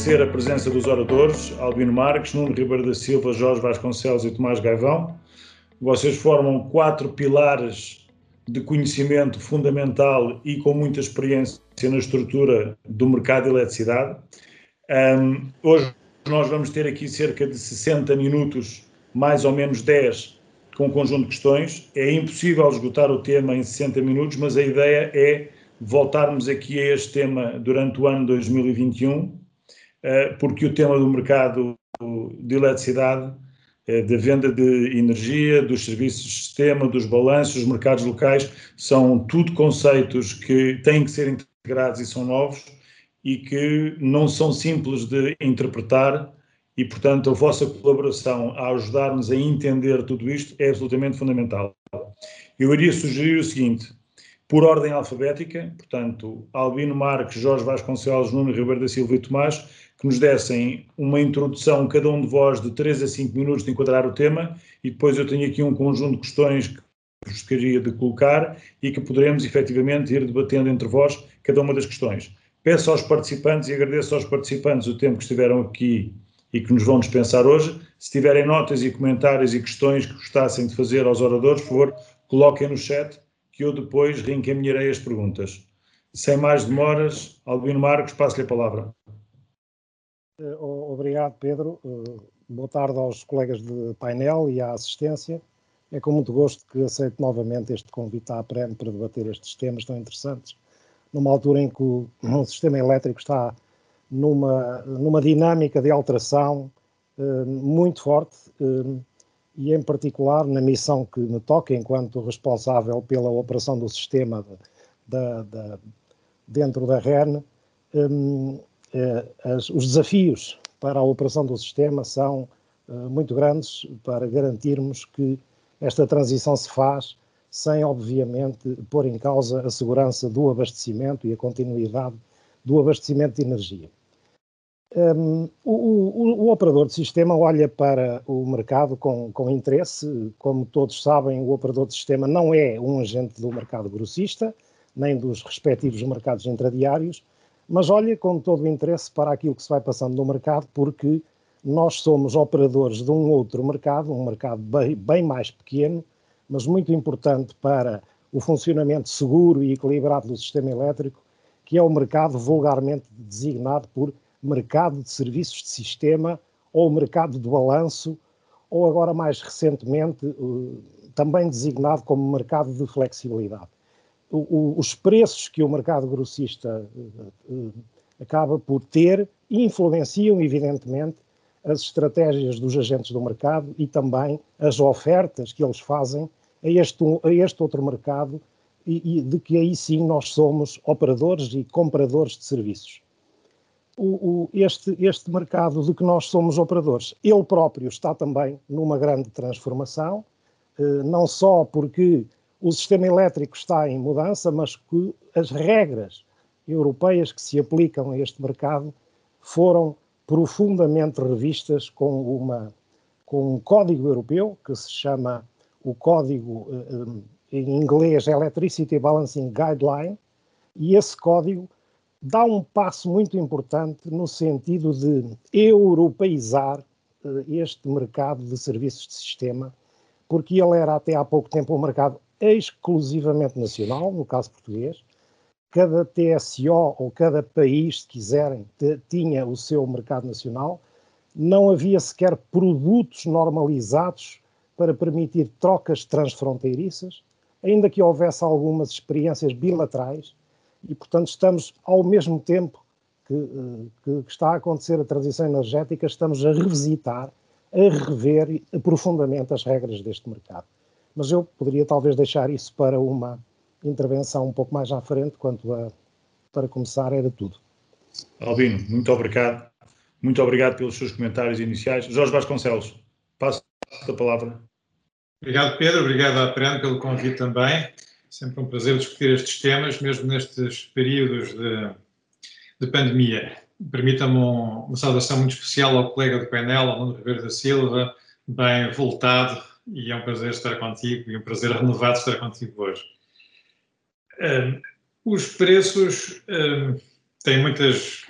agradecer a presença dos oradores, Albino Marques, Nuno Ribeiro da Silva, Jorge Vasconcelos e Tomás Gaivão. Vocês formam quatro pilares de conhecimento fundamental e com muita experiência na estrutura do mercado de eletricidade. Um, hoje nós vamos ter aqui cerca de 60 minutos, mais ou menos 10, com um conjunto de questões. É impossível esgotar o tema em 60 minutos, mas a ideia é voltarmos aqui a este tema durante o ano 2021, eh, porque o tema do mercado de eletricidade, eh, da venda de energia, dos serviços de sistema, dos balanços, dos mercados locais, são tudo conceitos que têm que ser integrados e são novos e que não são simples de interpretar e, portanto, a vossa colaboração a ajudar-nos a entender tudo isto é absolutamente fundamental. Eu iria sugerir o seguinte, por ordem alfabética, portanto, Albino Marques, Jorge Vasconcelos, Nuno Ribeiro da Silva e Tomás, que nos dessem uma introdução, cada um de vós, de 3 a 5 minutos de enquadrar o tema, e depois eu tenho aqui um conjunto de questões que gostaria de colocar e que poderemos efetivamente ir debatendo entre vós cada uma das questões. Peço aos participantes e agradeço aos participantes o tempo que estiveram aqui e que nos vão dispensar hoje. Se tiverem notas e comentários e questões que gostassem de fazer aos oradores, por favor, coloquem no chat que eu depois reencaminharei as perguntas. Sem mais demoras, Albino Marcos, passo-lhe a palavra. Eh, obrigado, Pedro. Eh, boa tarde aos colegas de painel e à assistência. É com muito gosto que aceito novamente este convite à APREM para debater estes temas tão interessantes, numa altura em que o, sistema elétrico está numa, numa dinâmica de alteração uh, muito forte e, em particular, na missão que me toca enquanto responsável pela operação do sistema de, de, de, dentro da REN, as, os desafios para a operação do sistema são muito grandes para garantirmos que esta transição se faz sem, obviamente, pôr em causa a segurança do abastecimento e a continuidade do abastecimento de energia. Um, o, o, o, operador de sistema olha para o mercado com, com, interesse. Como todos sabem, o operador de sistema não é um agente do mercado grossista, nem dos respectivos mercados intradiários, mas olha com todo o interesse para aquilo que se vai passando no mercado, porque nós somos operadores de um outro mercado, um mercado bem, bem mais pequeno, mas muito importante para o funcionamento seguro e equilibrado do sistema elétrico, que é o mercado vulgarmente designado por mercado de serviços de sistema ou mercado de balanço, ou agora mais recentemente eh, também designado como mercado de flexibilidade. Os preços que o mercado grossista eh, eh, acaba por ter influenciam, evidentemente, as estratégias dos agentes do mercado e também as ofertas que eles fazem a este, a este outro mercado e, e de que aí sim nós somos operadores e compradores de serviços. O, o, este, este mercado de que nós somos operadores, ele próprio está também numa grande transformação, eh, não só porque o sistema elétrico está em mudança, mas que as regras europeias que se aplicam a este mercado foram profundamente revistas com, uma, com um código europeu que se chama o código eh, em inglês Electricity Balancing Guideline, e esse código dá um passo muito importante no sentido de europeizar uh, este mercado de serviços de sistema, porque ele era até há pouco tempo um mercado exclusivamente nacional, no caso português. Cada TSO ou cada país, se quiserem, tinha o seu mercado nacional. Não havia sequer produtos normalizados para permitir trocas transfronteiriças, ainda que houvesse algumas experiências bilaterais e, portanto, estamos ao mesmo tempo que, eh, que, está a acontecer a transição energética, estamos a revisitar, a rever profundamente as regras deste mercado. Mas eu poderia talvez deixar isso para uma intervenção um pouco mais à frente, quanto a, para começar, era tudo. Albino, muito obrigado. Muito obrigado pelos seus comentários iniciais. Jorge Vasconcelos, passo a palavra. Obrigado, Pedro. Obrigado à PREN pelo convite também. Sempre um prazer discutir estes temas, mesmo nestes períodos de, de pandemia. Permita-me um, uma saudação muito especial ao colega do painel, ao Nuno Ribeiro da Silva, bem voltado, e é um prazer estar contigo, e um prazer renovado estar contigo hoje. Os preços têm muitas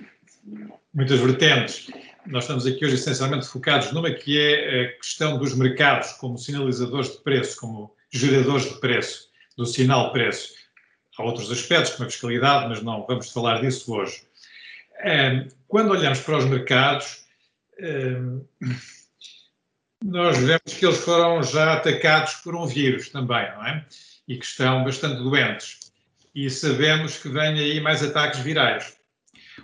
muitas vertentes. Nós estamos aqui hoje essencialmente focados numa que é a questão dos mercados como sinalizadores de preço, como geradores de preço, do sinal preço. Há outros aspectos, como a fiscalidade, mas não vamos falar disso hoje. Quando olhamos para os mercados, nós vemos que eles foram já atacados por um vírus também, não é? E que estão bastante doentes. E sabemos que vêm aí mais ataques virais.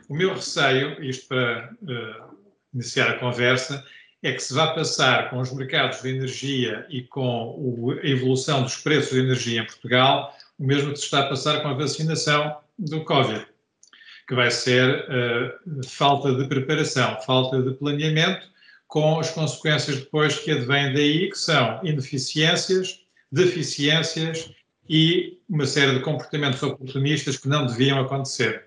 O meu receio, isto para uh, iniciar a conversa, é que se vá passar com os mercados de energia e com o, a evolução dos preços de energia em Portugal, o mesmo que se está a passar com a vacinação do Covid, que vai ser uh, falta de preparação, falta de planeamento, com as consequências depois que advêm daí, que são ineficiências, deficiências e uma série de comportamentos oportunistas que não deviam acontecer.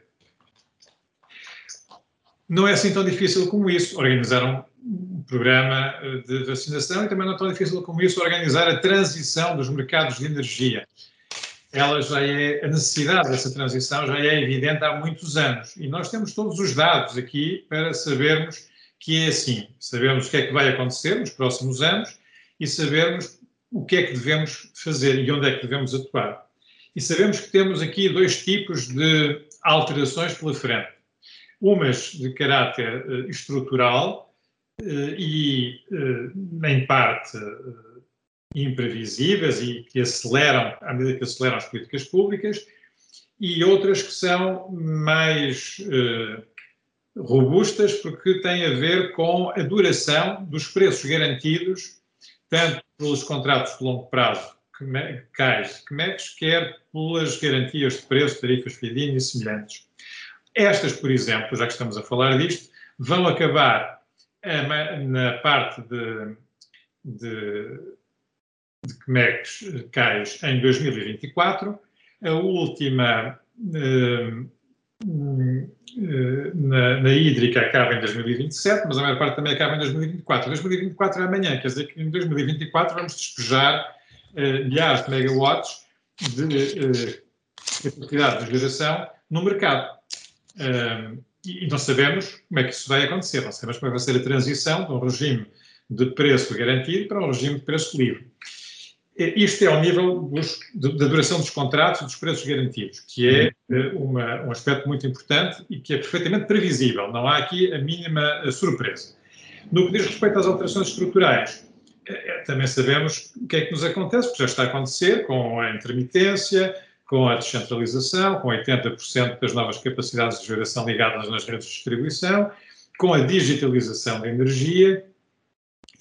Não é assim tão difícil como isso organizar um programa eh, de vacinação e também não é tão difícil como isso organizar a transição dos mercados de energia. Ela já é, a necessidade dessa transição já é evidente há muitos anos e nós temos todos os dados aqui para sabermos que é assim, sabemos o que é que vai acontecer nos próximos anos e sabermos o que é que devemos fazer e onde é que devemos atuar. E sabemos que temos aqui dois tipos de alterações pela frente umas de caráter uh, estrutural uh, e, uh, em parte, imprevisíveis e que aceleram, à medida que aceleram as políticas públicas, e outras que são mais robustas porque têm a ver com a duração dos preços garantidos, tanto pelos contratos de longo prazo, CAIs, CMEX, quer pelas garantias de preço, tarifas FIDIN e semelhantes. Estas, por exemplo, já que estamos a falar disto, vão acabar na parte de, de, de CMEX CAIs em 2024, a última eh, eh, na, na, hídrica acaba em 2027, mas a maior parte também acaba em 2024. 2024 é amanhã, quer dizer que em 2024 vamos despejar eh, milhares de megawatts de capacidade de geração no mercado e não sabemos como é que isso vai acontecer, não sabemos como é que vai ser a transição de um regime de preço garantido para um regime de preço livre. Isto é ao nível dos, da duração dos contratos e dos preços garantidos, que é eh, uma, um aspecto muito importante e que é perfeitamente previsível, não há aqui a mínima eh, surpresa. No que diz respeito às alterações estruturais, eh, também sabemos o que é que nos acontece, porque já está a acontecer com a intermitência, com a descentralização, com 80% das novas capacidades de geração ligadas nas redes de distribuição, com a digitalização da energia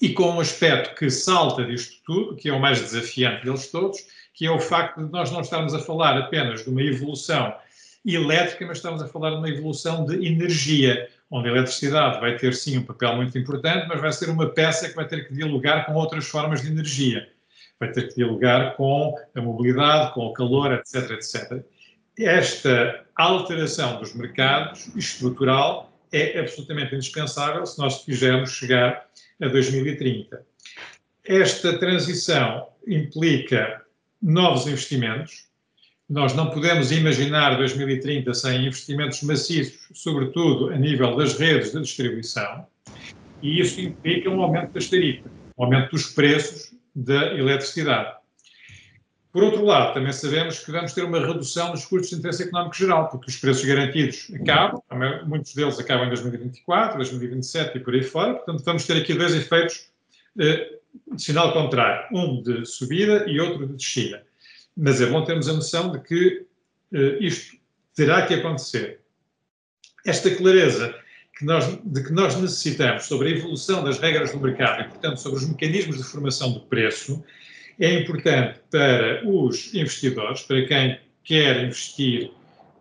e com um aspecto que salta disto tudo, que é o mais desafiante deles todos, que é o facto de nós não estarmos a falar apenas de uma evolução elétrica, mas estamos a falar de uma evolução de energia, onde a eletricidade vai ter sim um papel muito importante, mas vai ser uma peça que vai ter que dialogar com outras formas de energia vai ter que dialogar com a mobilidade, com o calor, etc, etc. Esta alteração dos mercados estrutural é absolutamente indispensável se nós quisermos chegar a 2030. Esta transição implica novos investimentos. Nós não podemos imaginar 2030 sem investimentos maciços, sobretudo a nível das redes de distribuição, e isso implica um aumento das tarifas, um aumento dos preços da eletricidade. Por outro lado, também sabemos que vamos ter uma redução dos custos de interesse económico geral, porque os preços garantidos acabam, muitos deles acabam em 2024, 2027 e por aí fora, portanto vamos ter aqui dois efeitos eh, de sinal contrário, um de subida e outro de descida. Mas é bom termos a noção de que eh, isto terá que acontecer. Esta clareza que nós, de que nós necessitamos sobre a evolução das regras do mercado e, portanto, sobre os mecanismos de formação do preço, é importante para os investidores, para quem quer investir,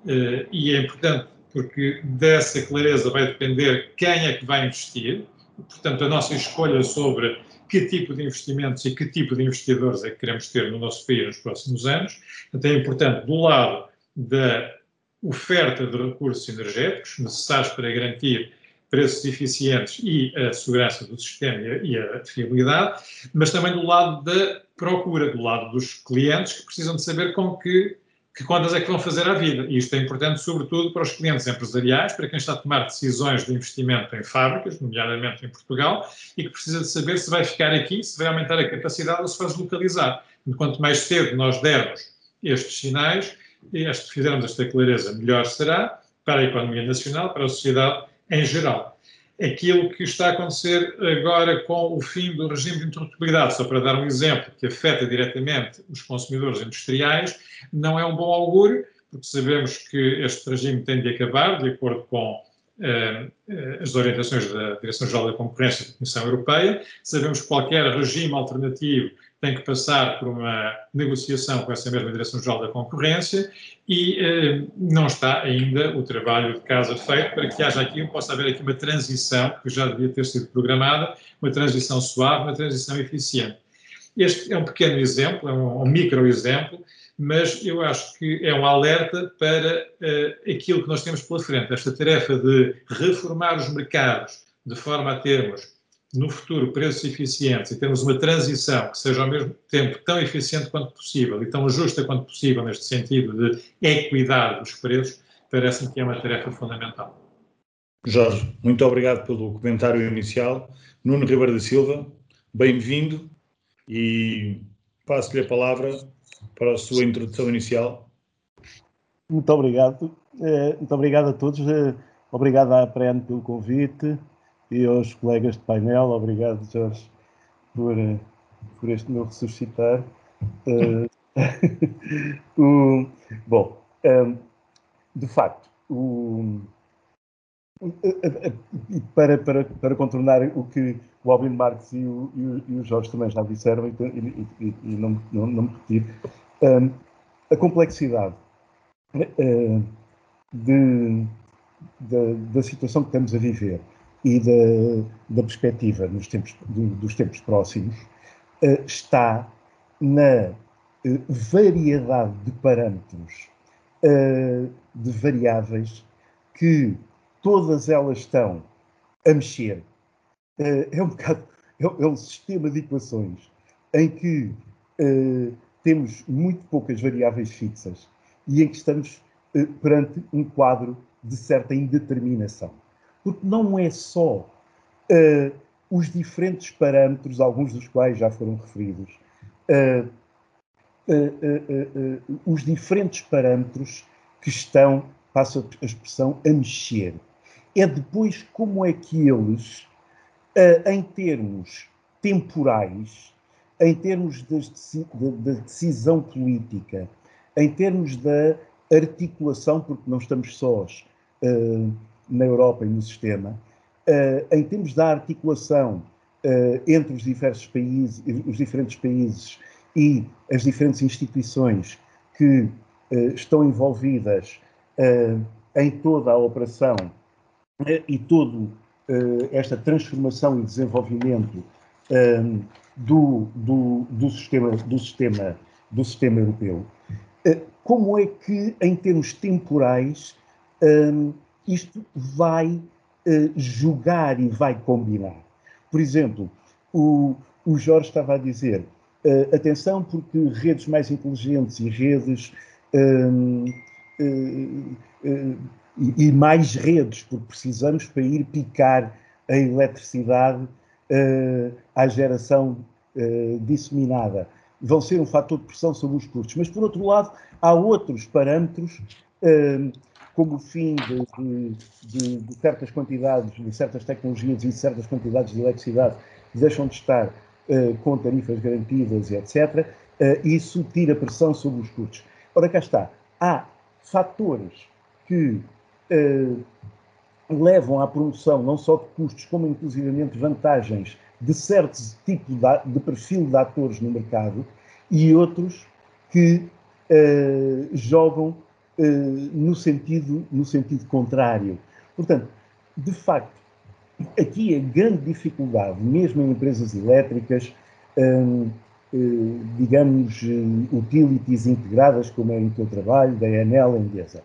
eh, e é importante porque dessa clareza vai depender quem é que vai investir, portanto, a nossa escolha sobre que tipo de investimentos e que tipo de investidores é que queremos ter no nosso país nos próximos anos. Então, é importante, do lado da oferta de recursos energéticos necessários para garantir preços eficientes e a segurança do sistema e a fiabilidade, mas também do lado da procura, do lado dos clientes que precisam de saber com que que contas é que vão fazer à vida. E isto é importante, sobretudo, para os clientes empresariais, para quem está a tomar decisões de investimento em fábricas, nomeadamente em Portugal, e que precisa de saber se vai ficar aqui, se vai aumentar a capacidade ou se vai deslocalizar. Quanto mais cedo nós dermos estes sinais, e fizermos esta clareza, melhor será para a economia nacional, para a sociedade em geral aquilo que está a acontecer agora com o fim do regime de interruptibilidade, só para dar um exemplo que afeta diretamente os consumidores industriais, não é um bom augúrio, porque sabemos que este regime tem de acabar, de acordo com eh, as orientações da Direção-Geral da Concorrência da Comissão Europeia. Sabemos que qualquer regime alternativo tem que passar por uma negociação com essa mesma Direção-Geral da Concorrência e eh, não está ainda o trabalho de casa feito para que haja aqui, possa haver aqui uma transição, que já devia ter sido programada, uma transição suave, uma transição eficiente. Este é um pequeno exemplo, é um, um micro exemplo, mas eu acho que é um alerta para uh, aquilo que nós temos pela frente, esta tarefa de reformar os mercados de forma a termos no futuro preços eficientes e termos uma transição que seja ao mesmo tempo tão eficiente quanto possível e tão justa quanto possível neste sentido de equidade dos preços, parece-me que é uma tarefa fundamental. Jorge, muito obrigado pelo comentário inicial. Nuno Ribeiro da Silva, bem-vindo e passo-lhe a palavra para a sua introdução inicial. Muito obrigado. Eh, muito obrigado a todos. Eh, obrigado à APREN pelo convite e aos colegas de painel. Obrigado, Jorge, por, eh, por este meu ressuscitar. Uh, o, bom, um, ehm, de facto, o, para, para, para contornar o que o Albino Marques e o, e o, Jorge também já disseram, e, e, e não, não, não, me repetir, um, a complexidade uh, de, de, da situação que estamos a viver e da, da perspectiva nos tempos, dos tempos próximos uh, está na uh, variedade de parâmetros, uh, de variáveis que todas elas estão a mexer. é um bocado, é, é, um sistema de equações em que temos muito poucas variáveis fixas e em que estamos perante um quadro de certa indeterminação porque não é só uh, os diferentes parâmetros, alguns dos quais já foram referidos, uh, uh, os diferentes parâmetros que estão, passo a expressão, a mexer. É depois como é que eles, em termos temporais, em termos da de, decisão política, em termos da articulação, porque não estamos sós, uh, na Europa e no sistema, uh, em termos da articulação uh, entre os diversos países, os diferentes países e as diferentes instituições que uh, estão envolvidas em toda a operação e todo esta transformação e desenvolvimento do, do, do, sistema, do, sistema, do sistema europeu. Como é que, em termos temporais, isto vai uh, jogar e vai combinar. Por exemplo, o, o Jorge estava a dizer, uh, atenção porque redes mais inteligentes e redes uh, e, e, mais redes, porque precisamos para ir picar a eletricidade à geração disseminada, vão ser um fator de pressão sobre os custos. Mas, por outro lado, há outros parâmetros como fim de, de, de, de, certas quantidades, de certas tecnologias e certas quantidades de eletricidade deixam de estar uh, com tarifas garantidas e etc., uh, eh, isso tira pressão sobre os custos. Ora, cá está. Há fatores que uh, levam à promoção não só de custos, como inclusivamente vantagens de certo tipo de, de perfil de atores no mercado e outros que jogam no, sentido, no sentido contrário. Portanto, de facto, aqui a grande dificuldade, mesmo em empresas elétricas, hum, eh, digamos, eh, utilities integradas, como é o teu trabalho, da Enel, Endesa,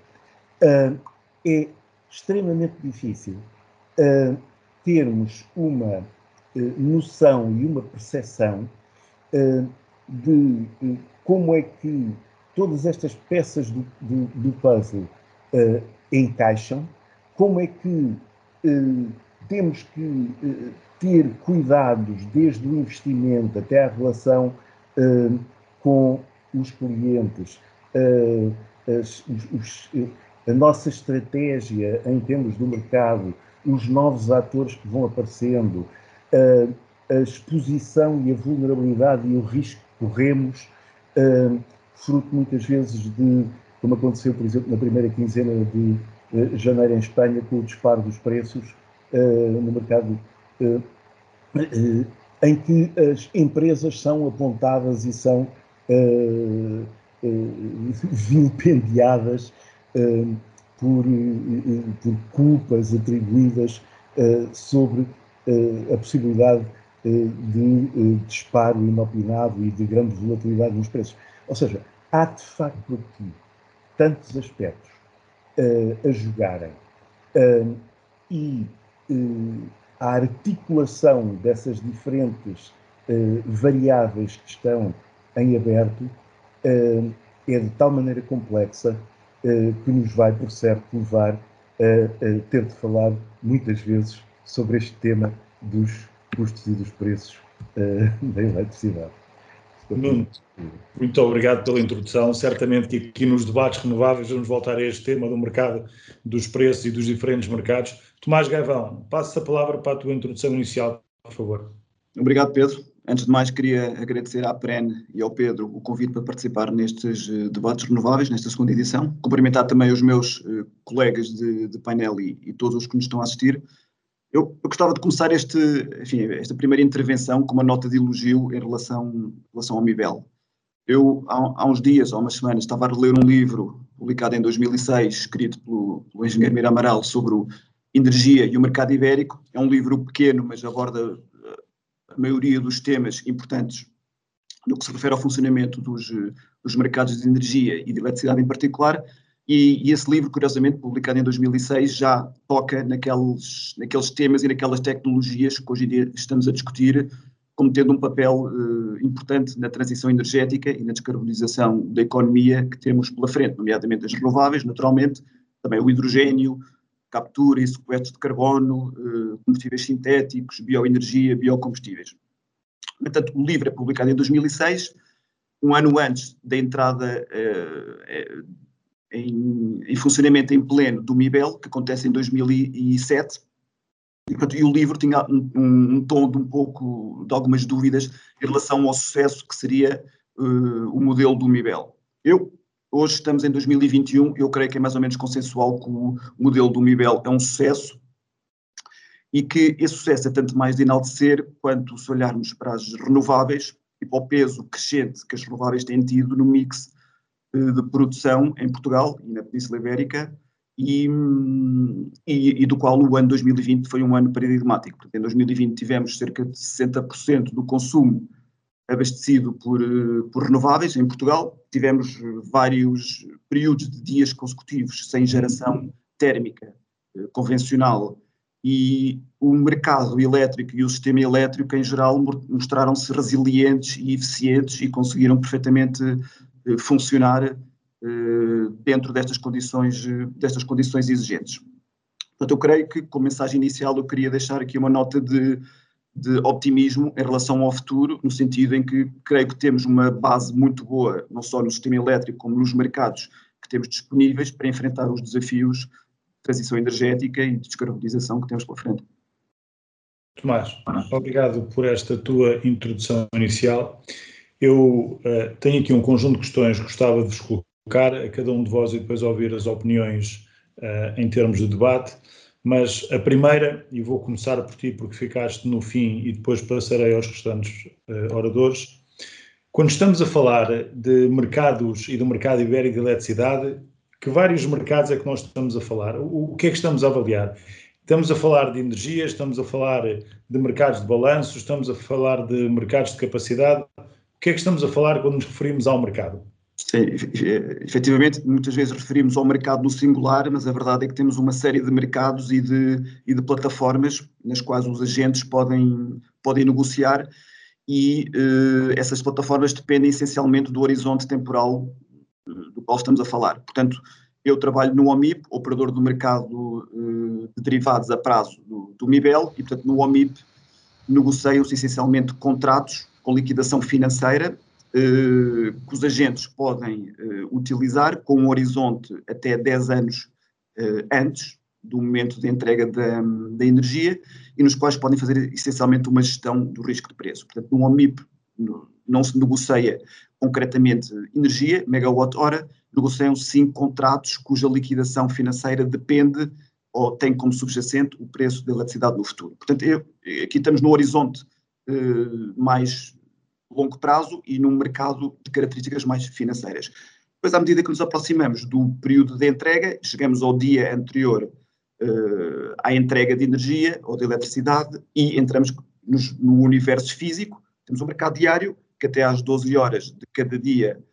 é extremamente difícil termos uma noção e uma percepção de como é que todas estas peças do, do, do puzzle uh, encaixam, como é que uh, temos que uh, ter cuidados desde o investimento até a relação com os clientes, as, os, a nossa estratégia em termos do mercado, os novos atores que vão aparecendo, a exposição e a vulnerabilidade e o risco que corremos, fruto muitas vezes de, como aconteceu, por exemplo, na primeira quinzena de uh, janeiro em Espanha, com o disparo dos preços uh, no mercado, uh, em que as empresas são apontadas e são vilipendiadas por, por, culpas atribuídas sobre a possibilidade de disparo inopinado e de grande volatilidade nos preços. Ou seja, há de facto aqui tantos aspectos uh, a jogarem uh, e uh, a articulação dessas diferentes variáveis que estão em aberto é de tal maneira complexa que nos vai, por certo, levar a, ter de falar muitas vezes sobre este tema dos custos e dos preços da eletricidade. Muito, muito obrigado pela introdução. Certamente que aqui nos debates renováveis vamos voltar a este tema do mercado, dos preços e dos diferentes mercados. Tomás Gaivão, passo a palavra para a tua introdução inicial, por favor. Obrigado, Pedro. Antes de mais, queria agradecer à PREN e ao Pedro o convite para participar nestes eh, debates renováveis, nesta segunda edição. Cumprimentar também os meus uh, colegas de, de painel e, e, todos os que nos estão a assistir. Eu, eu, gostava de começar este, enfim, esta primeira intervenção com uma nota de elogio em relação, em relação ao MIBEL. Eu, há, há, uns dias, há umas semanas, estava a ler um livro publicado em 2006, escrito pelo, pelo engenheiro Mira Amaral, sobre o energia e o mercado ibérico. É um livro pequeno, mas aborda eh, a maioria dos temas importantes no que se refere ao funcionamento dos, dos mercados de energia e de eletricidade em particular. E, e, esse livro, curiosamente, publicado em 2006, já toca naqueles, naqueles temas e naquelas tecnologias que hoje em dia estamos a discutir como tendo um papel uh, importante na transição energética e na descarbonização da economia que temos pela frente, nomeadamente as renováveis, naturalmente, também o hidrogênio, captura e sequestro de carbono, uh, combustíveis sintéticos, bioenergia, biocombustíveis. Portanto, o livro é publicado em 2006, um ano antes da entrada uh, em, em, funcionamento em pleno do MIBEL, que acontece em 2007. E, o livro tinha um, um, tom de um pouco de algumas dúvidas em relação ao sucesso que seria uh, o modelo do MIBEL. Eu, hoje estamos em 2021, eu creio que é mais ou menos consensual que o modelo do MIBEL é um sucesso e que esse sucesso é tanto mais de enaltecer quanto se olharmos para as renováveis e para o peso crescente que as renováveis têm tido no mix de produção em Portugal e na Península Ibérica e, e, e, do qual o ano 2020 foi um ano paradigmático. Em 2020 tivemos cerca de 60% do consumo abastecido por, eh, por renováveis em Portugal, tivemos vários períodos de dias consecutivos sem geração térmica eh, convencional e o mercado elétrico e o sistema elétrico em geral mostraram-se resilientes e eficientes e conseguiram perfeitamente eh, funcionar eh, dentro destas condições, destas condições exigentes. Portanto, eu creio que, como mensagem inicial, eu queria deixar aqui uma nota de, de optimismo em relação ao futuro, no sentido em que creio que temos uma base muito boa, não só no sistema elétrico, como nos mercados que temos disponíveis para enfrentar os desafios de transição energética e de descarbonização que temos pela frente. Tomás, obrigado por esta tua introdução inicial. Eu uh, tenho aqui um conjunto de questões que gostava de vos colocar a cada um de vós e depois ouvir as opiniões uh, em termos de debate. Mas a primeira, e vou começar por ti porque ficaste no fim e depois passarei aos restantes uh, oradores. Quando estamos a falar de mercados e do mercado ibérico de eletricidade, que vários mercados é que nós estamos a falar? O, o que é que estamos a avaliar? Estamos a falar de energia, estamos a falar de mercados de balanço, estamos a falar de mercados de capacidade que é que estamos a falar quando nos referimos ao mercado? Sim, efetivamente, muitas vezes referimos ao mercado no singular, mas a verdade é que temos uma série de mercados e de, e de plataformas nas quais os agentes podem, podem negociar e uh, essas plataformas dependem essencialmente do horizonte temporal do qual estamos a falar. Portanto, eu trabalho no OMIP, operador do mercado de derivados a prazo do, do MIBEL, e, portanto, no OMIP negociam-se essencialmente contratos com liquidação financeira que os agentes podem utilizar com um horizonte até 10 anos antes do momento de entrega da, da, energia e nos quais podem fazer essencialmente uma gestão do risco de preço. Portanto, no OMIP não se negocia concretamente energia, megawatt-hora, negociam-se sim contratos cuja liquidação financeira depende ou tem como subjacente o preço da eletricidade no futuro. Portanto, eu, aqui estamos no horizonte eh, mais longo prazo e num mercado de características mais financeiras. Depois, à medida que nos aproximamos do período de entrega, chegamos ao dia anterior uh, à entrega de energia ou de eletricidade e entramos nos, no universo físico. Temos um mercado diário que até às 12 horas de cada dia,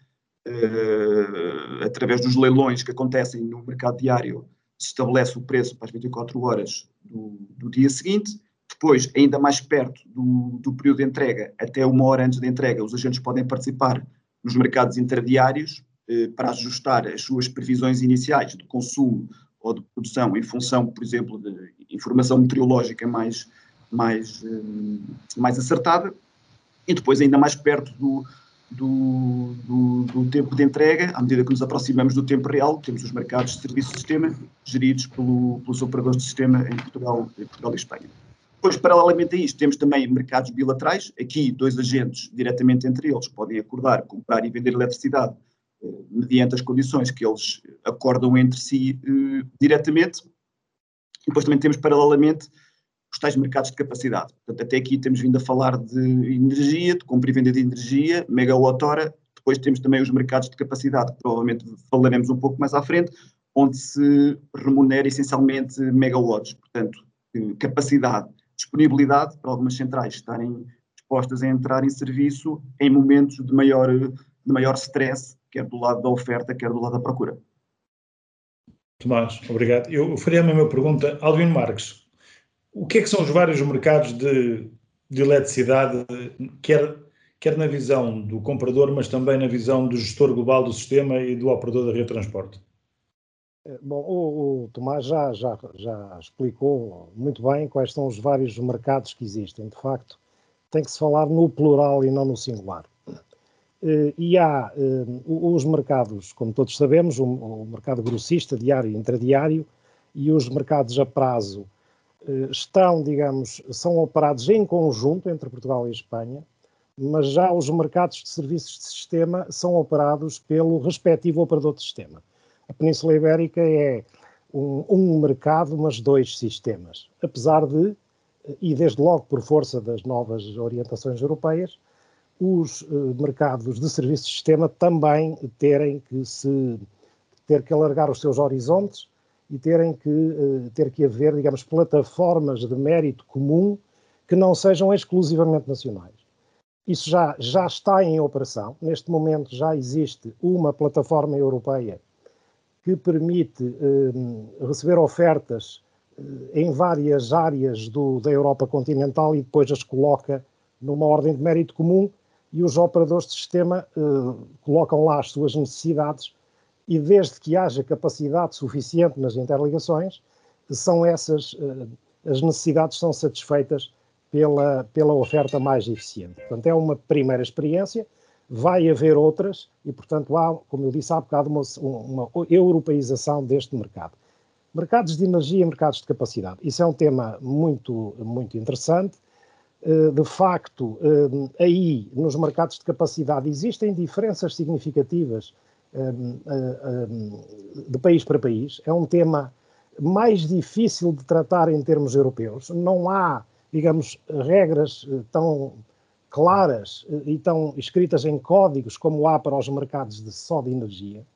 uh, através dos leilões que acontecem no mercado diário, se estabelece o preço para as 24 horas do, do dia seguinte. Depois, ainda mais perto do, do, período de entrega, até uma hora antes da entrega, os agentes podem participar nos mercados interdiários eh, para ajustar as suas previsões iniciais de consumo ou de produção em função, por exemplo, de informação meteorológica mais, mais, eh, mais acertada, e depois ainda mais perto do, do, do, do, tempo de entrega, à medida que nos aproximamos do tempo real, temos os mercados de serviço de sistema geridos pelo, pelos operadores de sistema em Portugal, em Portugal e Espanha. Depois, paralelamente a isto, temos também mercados bilaterais. Aqui, dois agentes, diretamente entre eles, podem acordar, comprar e vender eletricidade mediante as condições que eles acordam entre si eh, diretamente. E depois também temos, paralelamente, os tais mercados de capacidade. Portanto, até aqui temos vindo a falar de energia, de compra e venda de energia, megawatt-hora. Depois temos também os mercados de capacidade, que provavelmente falaremos um pouco mais à frente, onde se remunera essencialmente megawatts. Portanto, eh, capacidade, disponibilidade para algumas centrais estarem dispostas a entrar em serviço em momentos de maior, de maior stress quer do lado da oferta, quer do lado da procura. Tomás, obrigado. Eu faria a mesma pergunta. Alvin Marques, o que é que são os vários mercados de, de eletricidade, quer, quer na visão do comprador, mas também na visão do gestor global do sistema e do operador da rede de transporte? Eh, bom, o, o Tomás já, já, já explicou muito bem quais são os vários mercados que existem. De facto, tem que se falar no plural e não no singular. Eh, e há eh, os mercados, como todos sabemos, o, mercado grossista, diário e intradiário, e os mercados a prazo estão, digamos, são operados em conjunto entre Portugal e Espanha, mas já os mercados de serviços de sistema são operados pelo respectivo operador de sistema. A Península Ibérica é um, um mercado, mas dois sistemas, apesar de, e desde logo por força das novas orientações europeias, os uh, mercados de serviços de sistema também terem que se ter que alargar os seus horizontes e terem que uh, ter que haver, digamos, plataformas de mérito comum que não sejam exclusivamente nacionais. Isso já, já está em operação. Neste momento já existe uma plataforma europeia que permite uh, receber ofertas em várias áreas do, da Europa continental e depois as coloca numa ordem de mérito comum e os operadores de sistema uh, colocam lá as suas necessidades e desde que haja capacidade suficiente nas interligações, são essas, as necessidades são satisfeitas pela, pela oferta mais eficiente. Portanto, é uma primeira experiência, vai haver outras e, portanto, há, como eu disse há bocado, uma, uma europeização deste mercado. Mercados de energia e mercados de capacidade. Isso é um tema muito, muito interessante eh, de facto, eh, aí nos mercados de capacidade existem diferenças significativas eh, de país para país. É um tema mais difícil de tratar em termos europeus. Não há, digamos, regras tão claras e tão escritas em códigos como há para os mercados de só de energia.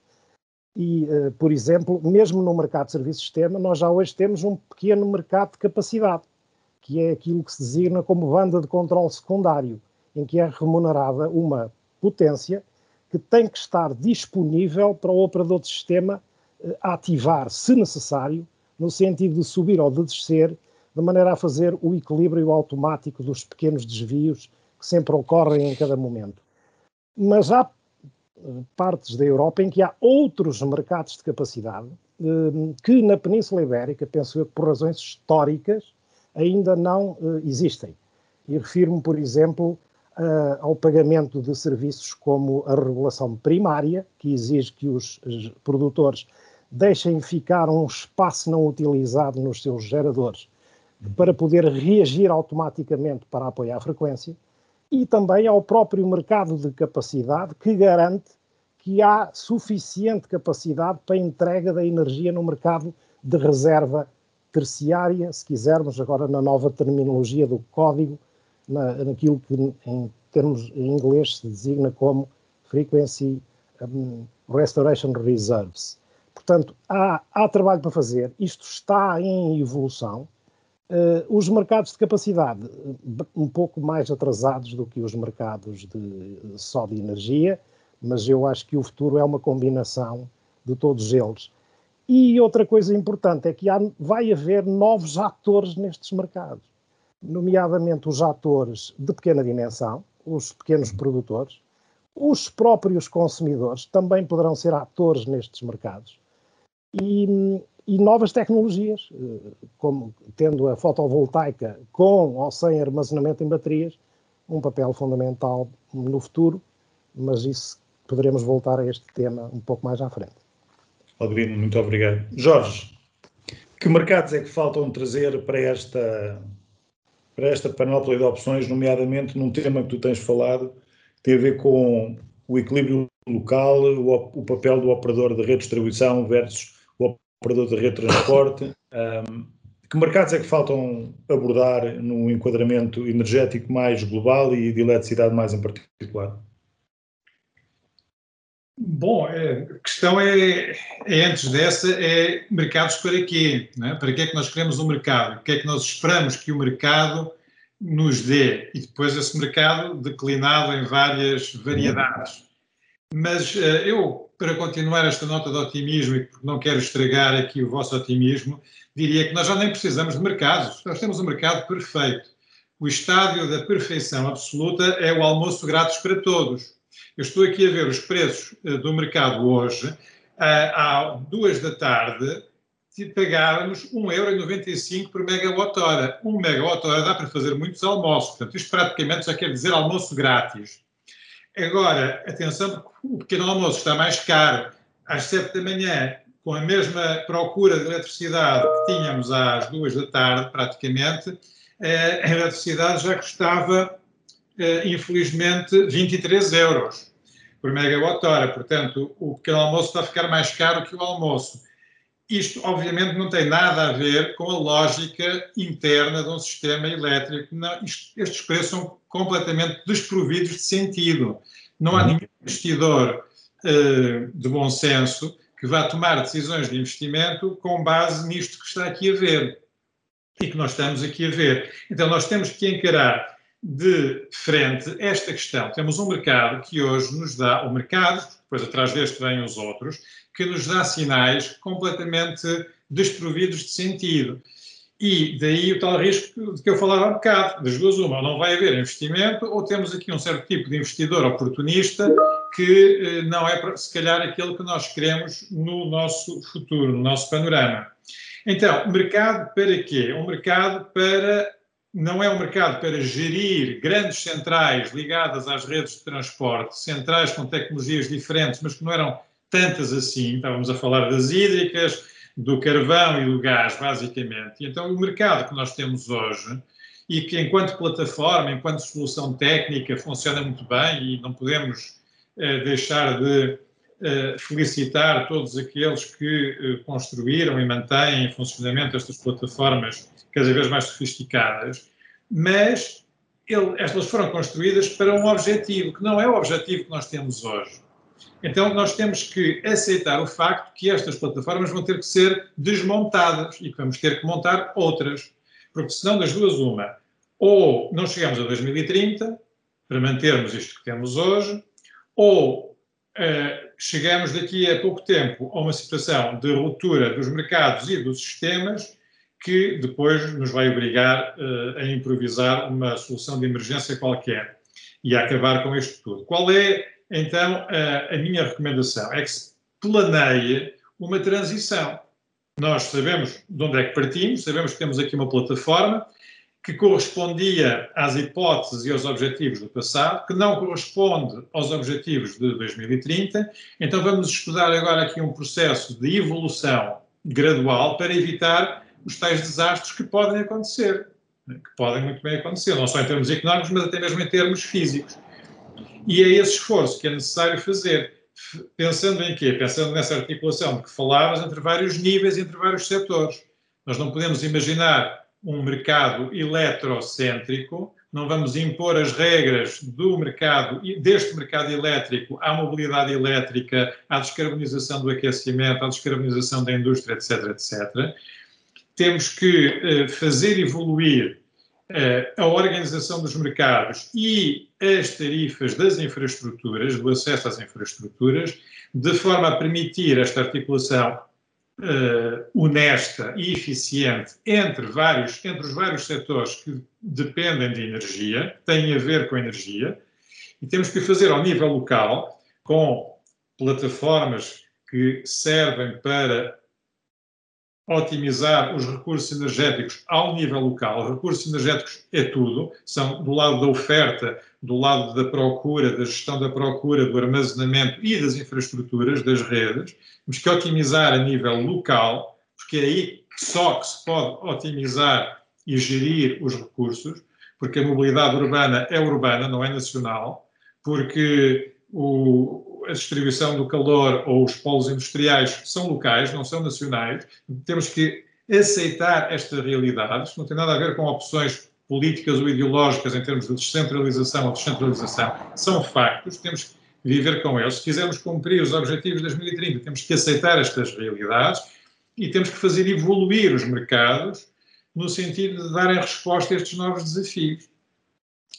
E, por exemplo, mesmo no mercado de serviços de sistema, nós já hoje temos um pequeno mercado de capacidade que é aquilo que se designa como banda de controle secundário, em que é remunerada uma potência que tem que estar disponível para o operador de sistema eh, ativar, se necessário, no sentido de subir ou de descer, de maneira a fazer o equilíbrio automático dos pequenos desvios que sempre ocorrem em cada momento. Mas há partes da Europa em que há outros mercados de capacidade que na Península Ibérica, penso eu por razões históricas, ainda não existem. E refiro-me, por exemplo, ao pagamento de serviços como a regulação primária, que exige que os produtores deixem ficar um espaço não utilizado nos seus geradores para poder reagir automaticamente para apoiar a frequência, e também ao próprio mercado de capacidade que garante que há suficiente capacidade para a entrega da energia no mercado de reserva terciária, se quisermos, agora na nova terminologia do código, na, naquilo que em termos em inglês se designa como Frequency um, Restoration Reserves. Portanto, há, há trabalho para fazer, isto está em evolução, Uh, os mercados de capacidade, um pouco mais atrasados do que os mercados de, só de energia, mas eu acho que o futuro é uma combinação de todos eles. E outra coisa importante é que há, vai haver novos atores nestes mercados, nomeadamente os atores de pequena dimensão, os pequenos produtores, os próprios consumidores também poderão ser atores nestes mercados. E, e novas tecnologias, eh, como tendo a fotovoltaica com ou sem armazenamento em baterias, um papel fundamental no futuro, mas isso poderemos voltar a este tema um pouco mais à frente. Albino, muito obrigado. Jorge, que mercados é que faltam trazer para esta, para esta panóplia de opções, nomeadamente num tema que tu tens falado, que tem a ver com o equilíbrio local, o, o papel do operador de redistribuição versus operador de rede de transporte. Um, que mercados é que faltam abordar no enquadramento energético mais global e de eletricidade mais em particular? Bom, é, a questão é, é, antes dessa, é mercados para quê? É? Para que é que nós queremos um mercado? O que é que nós esperamos que o mercado nos dê? E depois esse mercado declinado em várias variedades. Mas uh, eu, para continuar esta nota de otimismo e porque não quero estragar aqui o vosso otimismo, diria que nós já nem precisamos de mercados. Nós temos um mercado perfeito. O estádio da perfeição absoluta é o almoço grátis para todos. Eu estou aqui a ver os preços uh, do mercado hoje. Às duas da tarde, pagávamos 1,95€ por megawatt-hora. 1 megawatt-hora dá para fazer muitos almoços. Portanto, isto praticamente já quer dizer almoço grátis. Agora, atenção, o pequeno almoço está mais caro às 7 da manhã, com a mesma procura de eletricidade que tínhamos às 2 da tarde, praticamente, eh, a eletricidade já custava, eh, infelizmente, 23 euros por megawatt-hora. Portanto, o pequeno almoço está a ficar mais caro que o almoço. Isto, obviamente, não tem nada a ver com a lógica interna de um sistema elétrico. Não, isto, estes preços são completamente desprovidos de sentido. Não há uhum. nenhum investidor uh, de bom senso que vá tomar decisões de investimento com base nisto que está aqui a ver e que nós estamos aqui a ver. Então, nós temos que encarar de frente esta questão. Temos um mercado que hoje nos dá, o mercado, depois atrás deste vêm os outros, que nos dá sinais completamente desprovidos de sentido. E daí o tal risco de que eu falava há um bocado, das duas uma, não vai haver investimento, ou temos aqui um certo tipo de investidor oportunista que eh, não é, se calhar, aquele que nós queremos no nosso futuro, no nosso panorama. Então, mercado para quê? Um mercado para não é um mercado para gerir grandes centrais ligadas às redes de transporte, centrais com tecnologias diferentes, mas que não eram tantas assim. Estávamos a falar das hídricas, do carvão e do gás, basicamente. E então, o mercado que nós temos hoje, e que enquanto plataforma, enquanto solução técnica, funciona muito bem e não podemos eh, deixar de eh, felicitar todos aqueles que eh, construíram e mantêm em funcionamento estas plataformas cada vez mais sofisticadas, mas ele, estas foram construídas para um objetivo, que não é o objetivo que nós temos hoje. Então, nós temos que aceitar o facto que estas plataformas vão ter que ser desmontadas e que vamos ter que montar outras, porque senão, das duas, uma, ou não chegamos a 2030 para mantermos isto que temos hoje, ou uh, chegamos daqui a pouco tempo a uma situação de ruptura dos mercados e dos sistemas que depois nos vai obrigar uh, a improvisar uma solução de emergência qualquer e a acabar com isto tudo. Qual é então a, a minha recomendação é que se planeie uma transição. Nós sabemos de onde é que partimos, sabemos que temos aqui uma plataforma que correspondia às hipóteses e aos objetivos do passado, que não corresponde aos objetivos de 2030. Então vamos estudar agora aqui um processo de evolução gradual para evitar os tais desastres que podem acontecer, que podem muito bem acontecer, não só em termos económicos, mas até mesmo em termos físicos. E é esse esforço que é necessário fazer, pensando em quê? Pensando nessa articulação de que falavas entre vários níveis, entre vários setores. Nós não podemos imaginar um mercado eletrocêntrico, não vamos impor as regras do mercado, deste mercado elétrico à mobilidade elétrica, à descarbonização do aquecimento, à descarbonização da indústria, etc, etc. Temos que uh, fazer evoluir a organização dos mercados e as tarifas das infraestruturas, do acesso às infraestruturas, de forma a permitir esta articulação uh, honesta e eficiente entre, vários, entre os vários setores que dependem de energia, têm a ver com energia, e temos que fazer ao nível local, com plataformas que servem para otimizar os recursos energéticos ao nível local. Recursos energéticos é tudo, são do lado da oferta, do lado da procura, da gestão da procura, do armazenamento e das infraestruturas, das redes. Temos que otimizar a nível local, porque é aí só que se pode otimizar e gerir os recursos, porque a mobilidade urbana é urbana, não é nacional, porque o, a distribuição do calor ou os polos industriais são locais, não são nacionais. Temos que aceitar esta realidade. Isto não tem nada a ver com opções políticas ou ideológicas em termos de descentralização ou descentralização. São factos, temos que viver com eles. Se quisermos cumprir os objetivos de 2030, temos que aceitar estas realidades e temos que fazer evoluir os mercados no sentido de darem resposta a estes novos desafios.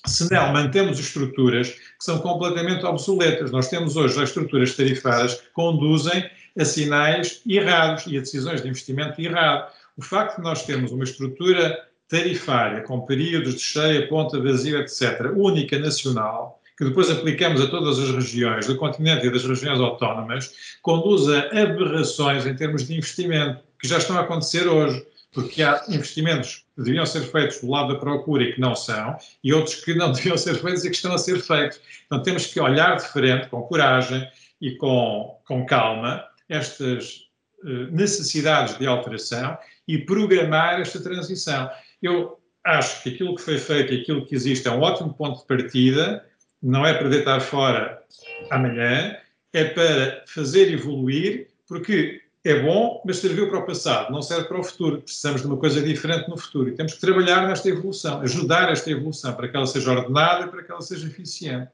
Se não, mantemos estruturas que são completamente obsoletas. Nós temos hoje as estruturas tarifárias que conduzem a sinais errados e a decisões de investimento errado. O facto de nós termos uma estrutura tarifária com períodos de cheia, ponta vazia, etc., única nacional, que depois aplicamos a todas as regiões do continente e das regiões autónomas, conduz a aberrações em termos de investimento, que já estão a acontecer hoje porque há investimentos deviam ser feitos do lado da procura e que não são, e outros que não deviam ser feitos e que estão a ser feitos. Então temos que olhar de frente, com coragem e com, com calma, estas uh, necessidades de alteração e programar esta transição. Eu acho que aquilo que foi feito e aquilo que existe é um ótimo ponto de partida, não é para deitar fora amanhã, é para fazer evoluir, porque é bom, mas serviu para o passado, não serve para o futuro. Precisamos de uma coisa diferente no futuro e temos que trabalhar nesta evolução, ajudar esta evolução para que ela seja ordenada e para que ela seja eficiente.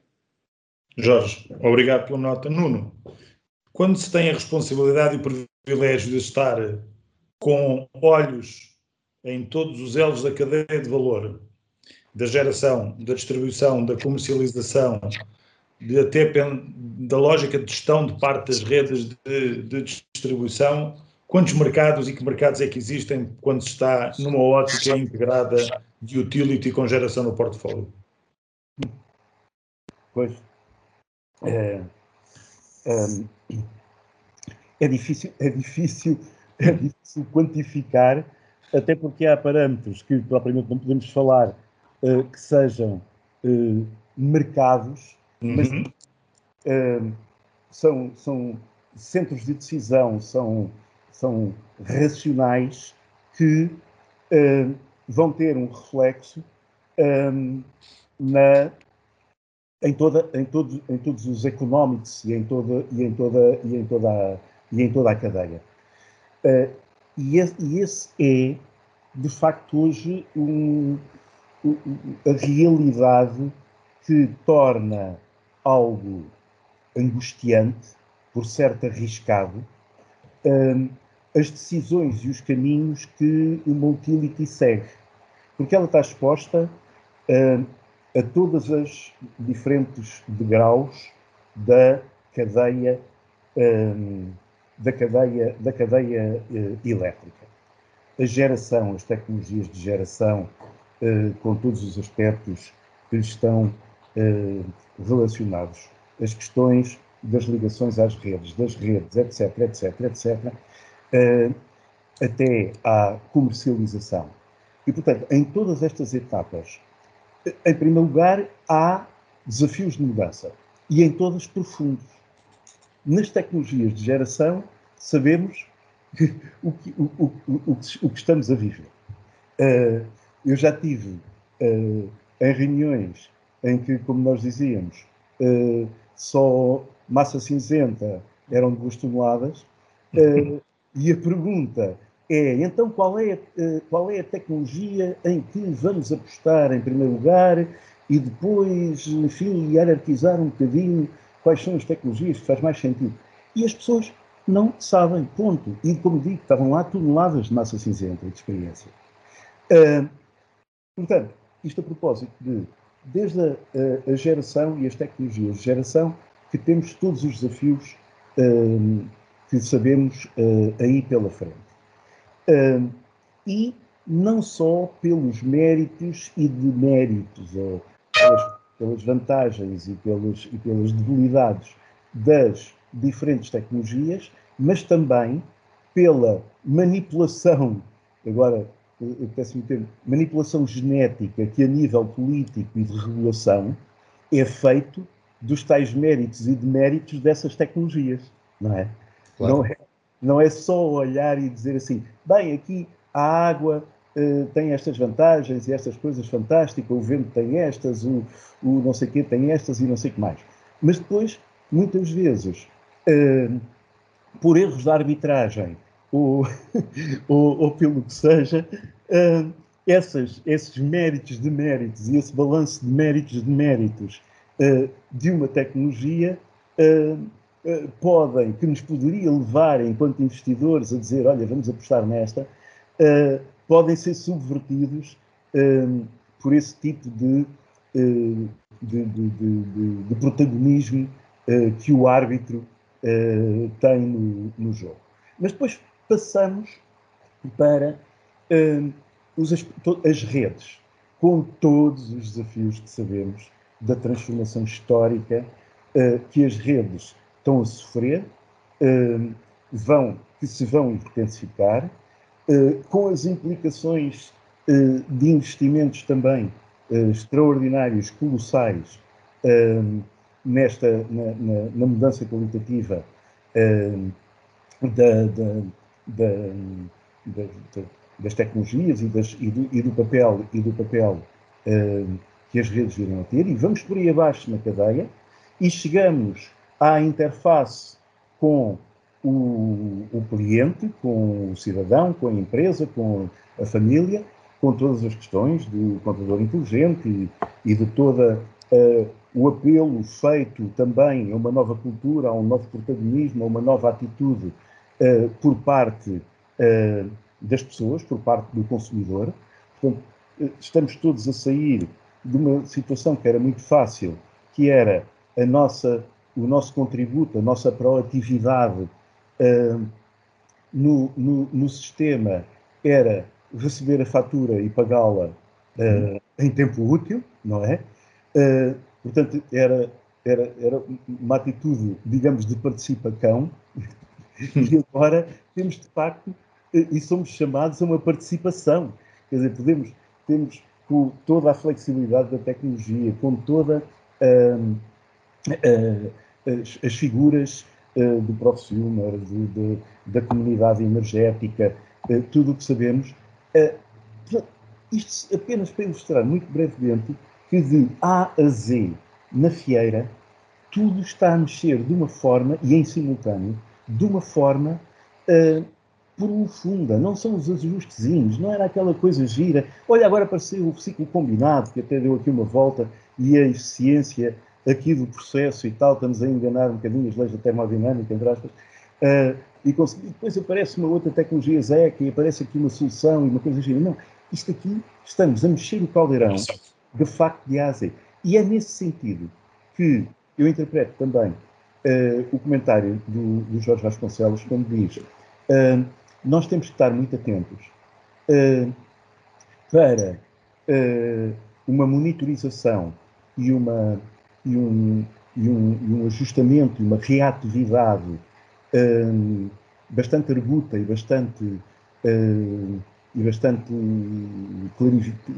Jorge, obrigado pela nota. Nuno, quando se tem a responsabilidade e o privilégio de estar com olhos em todos os elos da cadeia de valor, da geração, da distribuição, da comercialização, de até da lógica de gestão de parte das redes de, de, distribuição, quantos mercados e que mercados é que existem quando se está numa ótica integrada de utility com geração no portfólio? Pois. É, é, é, difícil, é, difícil, é difícil quantificar, até porque há parâmetros que propriamente não podemos falar uh, que sejam uh, mercados uhum. mas uh, são, são centros de decisão, são, são racionais que uh, vão ter um reflexo um, na, em, toda, em, todo, em todos os económicos e em toda, e em toda, e em toda, a, e em toda a cadeia. Uh, e, esse, e, esse, é, de facto, hoje um, a realidade que torna algo angustiante, por certo arriscado, um, as decisões e os caminhos que uma utility segue. Porque ela está exposta um, a todas as diferentes degraus da cadeia, um, da cadeia, da cadeia uh, elétrica. A geração, as tecnologias de geração, uh, com todos os aspectos que estão uh, relacionados as questões das ligações às redes, das redes, etc, etc, etc, uh, até à comercialização. E, portanto, em todas estas etapas, em primeiro lugar, há desafios de mudança e em todas profundos. Nas tecnologias de geração, sabemos o, que, o, o, o, o que estamos a viver. Uh, eu já tive uh, em reuniões em que, como nós dizíamos, uh, só massa cinzenta eram duas toneladas, e a pergunta é, então, qual é, qual é a tecnologia em que vamos apostar em primeiro lugar e depois, enfim, hierarquizar um bocadinho quais são as tecnologias que faz mais sentido? E as pessoas não sabem, ponto. E, como digo, estavam lá toneladas de massa cinzenta e de experiência. Portanto, isto a propósito de, desde a, a, geração e as tecnologias de geração, que temos todos os desafios uh, que sabemos uh, aí pela frente. e não só pelos méritos e deméritos, ou pelas, pelas vantagens e pelas, e pelas debilidades das diferentes tecnologias, mas também pela manipulação, agora eu peço me termo, manipulação genética que a nível político e de regulação é feito dos tais méritos e deméritos dessas tecnologias, não é? Claro. Não é, não é só olhar e dizer assim, bem, aqui a água uh, tem estas vantagens e estas coisas fantásticas, o vento tem estas, o, o não sei o quê tem estas e não sei o que mais. Mas depois, muitas vezes, uh, por erros de arbitragem ou, ou, ou pelo que seja, uh, essas, esses méritos de méritos e esse balanço de méritos de méritos uh, de uma tecnologia podem, que nos poderia levar, enquanto investidores, a dizer: olha, vamos apostar nesta, podem ser subvertidos por esse tipo de, de, de, de protagonismo que o árbitro uh, tem no, no, jogo. Mas depois passamos para uh, os, as redes, com todos os desafios que sabemos da transformação histórica uh, que as redes estão a sofrer, vão, que se vão intensificar, com as implicações de investimentos também extraordinários, colossais, nesta, na, na, na mudança qualitativa uh, da, da, da, das tecnologias e, das, e, do, e, do, papel, e do papel uh, que as redes virão a ter, e vamos por aí abaixo na cadeia, e chegamos à interface com o, o, cliente, com o cidadão, com a empresa, com a família, com todas as questões do contador inteligente e, e de toda uh, o apelo feito também a uma nova cultura, a um novo protagonismo, a uma nova atitude uh, por parte uh, das pessoas, por parte do consumidor. Portanto, estamos todos a sair de uma situação que era muito fácil, que era a nossa, o nosso contributo, a nossa proatividade uh, no, no, no, sistema era receber a fatura e pagá-la uh, em tempo útil, não é? Uh, portanto, era, era, era uma atitude, digamos, de participação, e agora temos, de facto, uh, e somos chamados a uma participação. Quer dizer, podemos, temos com toda a flexibilidade da tecnologia, com toda uh, as, as, figuras do prosumer, da comunidade energética, tudo o que sabemos. isto apenas para ilustrar muito brevemente que de A a Z na fieira tudo está a mexer de uma forma, e em simultâneo, de uma forma uh, profunda. Não são os ajustezinhos, não era aquela coisa gira. Olha, agora apareceu o ciclo combinado, que até deu aqui uma volta, e a eficiência aqui do processo e tal, estamos a enganar um bocadinho as leis da termodinâmica, entre aspas. Uh, e depois aparece uma outra tecnologia Zeca e aparece aqui uma solução e uma coisa gira. Não, isto aqui, estamos a mexer o caldeirão de facto de A a Z. E é nesse sentido que eu interpreto também uh, o comentário do, do, Jorge Vasconcelos, quando diz uh, nós temos que estar muito atentos uh, para uma monitorização e, uma, e, um, e um, e um ajustamento e uma reatividade bastante arguta e bastante, e bastante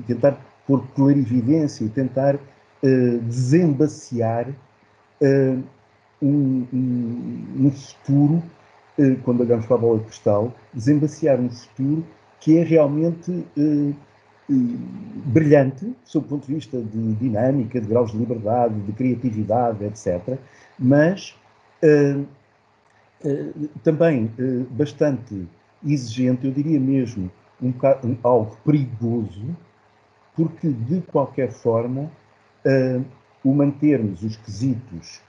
tentar pôr clarividência e tentar uh, desembaciar uh, um, um, um, futuro, uh, quando olhamos para a bola de cristal, desembaciar um futuro que é realmente brilhante, sob o ponto de vista de dinâmica, de graus de liberdade, de criatividade, etc., mas também bastante exigente, eu diria mesmo um, um, algo perigoso, porque de qualquer forma o mantermos os quesitos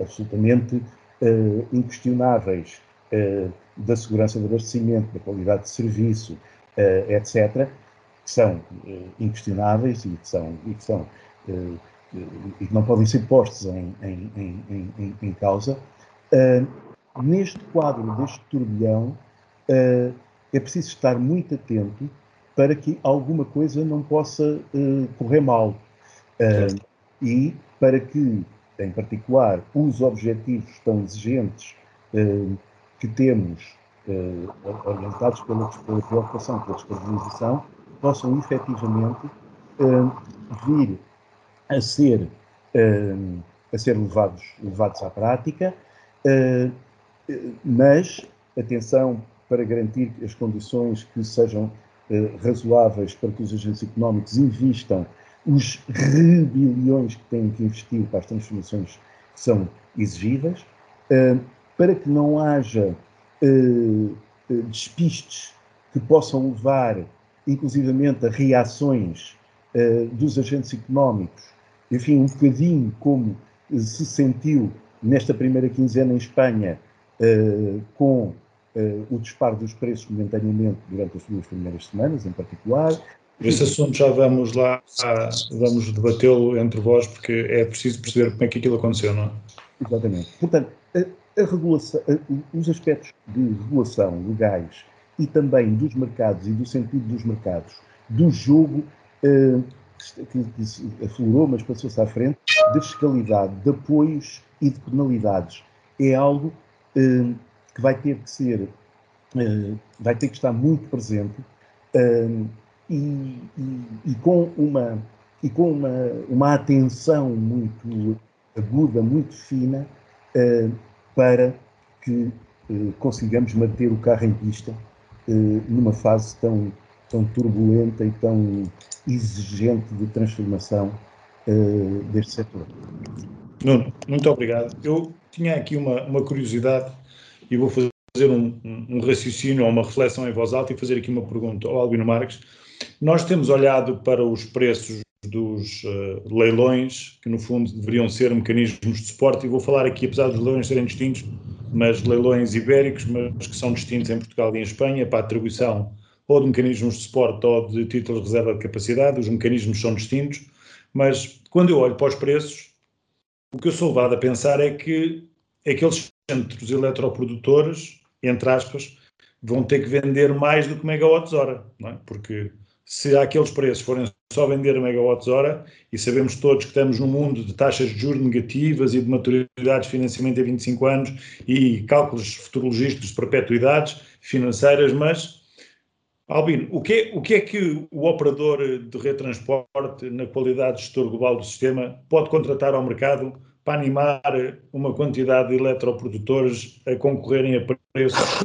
absolutamente uh, inquestionáveis uh, da segurança do abastecimento, da qualidade de serviço, etc., que são inquestionáveis e que são, e que são e que não podem ser postos em, em, em, em causa, neste quadro deste turbilhão, é preciso estar muito atento para que alguma coisa não possa uh, correr mal. Uh, e para que, em particular, os objetivos tão exigentes uh, que temos orientados pela, pela preocupação pela descarbonização possam efetivamente vir a ser, a ser levados, levados à prática, mas atenção para garantir as condições que sejam eh, razoáveis para que os agentes económicos investam os rebilhões que têm que investir para as transformações que são exigíveis, eh, para que não haja eh, despistes que possam levar, inclusivamente, a reações dos agentes económicos, enfim, um bocadinho como se sentiu nesta primeira quinzena em Espanha, com o disparo dos preços momentaneamente durante as duas primeiras semanas, em particular. Esse assunto já vamos lá, vamos debatê-lo entre vós, porque é preciso perceber como é que aquilo aconteceu, não é? Exatamente. Portanto, a, a regulação, a, os aspectos de regulação legais e também dos mercados e do sentido dos mercados, do jogo uh, que, que aflorou, mas passou-se à frente, de fiscalidade, de apoios e de penalidades, é algo uh, que vai ter que ser, uh, vai ter que estar muito presente e, e, com uma e com uma, uma atenção muito aguda, muito fina, uh, para que consigamos manter o carro em pista numa fase tão, tão turbulenta e tão exigente de transformação deste setor. Nuno, muito obrigado. Eu tinha aqui uma, uma curiosidade e vou fazer um, um, raciocínio ou uma reflexão em voz alta e fazer aqui uma pergunta ao Albino Marques. Nós temos olhado para os preços dos uh, leilões, que no fundo deveriam ser mecanismos de suporte, e vou falar aqui, apesar dos leilões serem distintos, mas leilões ibéricos, mas que são distintos em Portugal e em Espanha, para atribuição ou de mecanismos de suporte ou de títulos de reserva de capacidade, os mecanismos são distintos, mas quando eu olho para os preços, o que eu sou levado a pensar é que aqueles centros eletroprodutores, entre aspas, vão ter que vender mais do que megawatts-hora, é? Porque se aqueles preços forem só vender megawatts-hora, e sabemos todos que estamos num mundo de taxas de juros negativas e de maturidade de financiamento a 25 anos e cálculos futurologísticos de perpetuidades financeiras, mas, Albino, o que, é, o que é que o operador de retransporte, na qualidade de gestor global do sistema, pode contratar ao mercado para animar uma quantidade de eletroprodutores a concorrerem a preços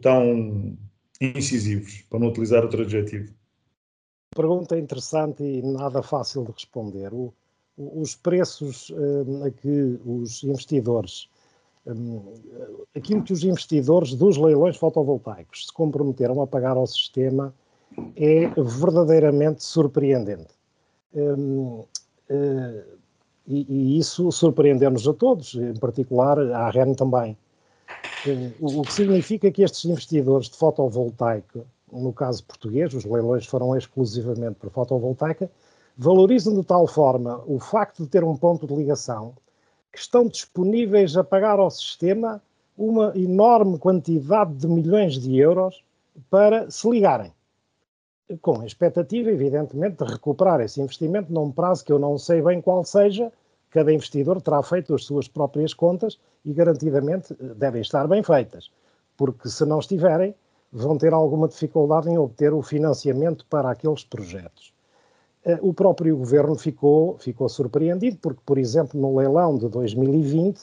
tão incisivos, para não utilizar outro adjetivo? Pergunta interessante e nada fácil de responder. O, os preços um, a que os investidores, um, aquilo que os investidores dos leilões fotovoltaicos se comprometeram a pagar ao sistema é verdadeiramente surpreendente. Um, uh, e, e isso surpreendeu-nos a todos, em particular à REN também. O que significa que estes investidores de fotovoltaica, no caso português, os leilões foram exclusivamente para fotovoltaica, valorizam de tal forma o facto de ter um ponto de ligação que estão disponíveis a pagar ao sistema uma enorme quantidade de milhões de euros para se ligarem. Com a expectativa, evidentemente, de recuperar esse investimento num prazo que eu não sei bem qual seja, cada investidor terá feito as suas próprias contas e garantidamente devem estar bem feitas, porque se não estiverem, vão ter alguma dificuldade em obter o financiamento para aqueles projetos. Eh, o próprio governo ficou, ficou surpreendido, porque, por exemplo, no leilão de 2020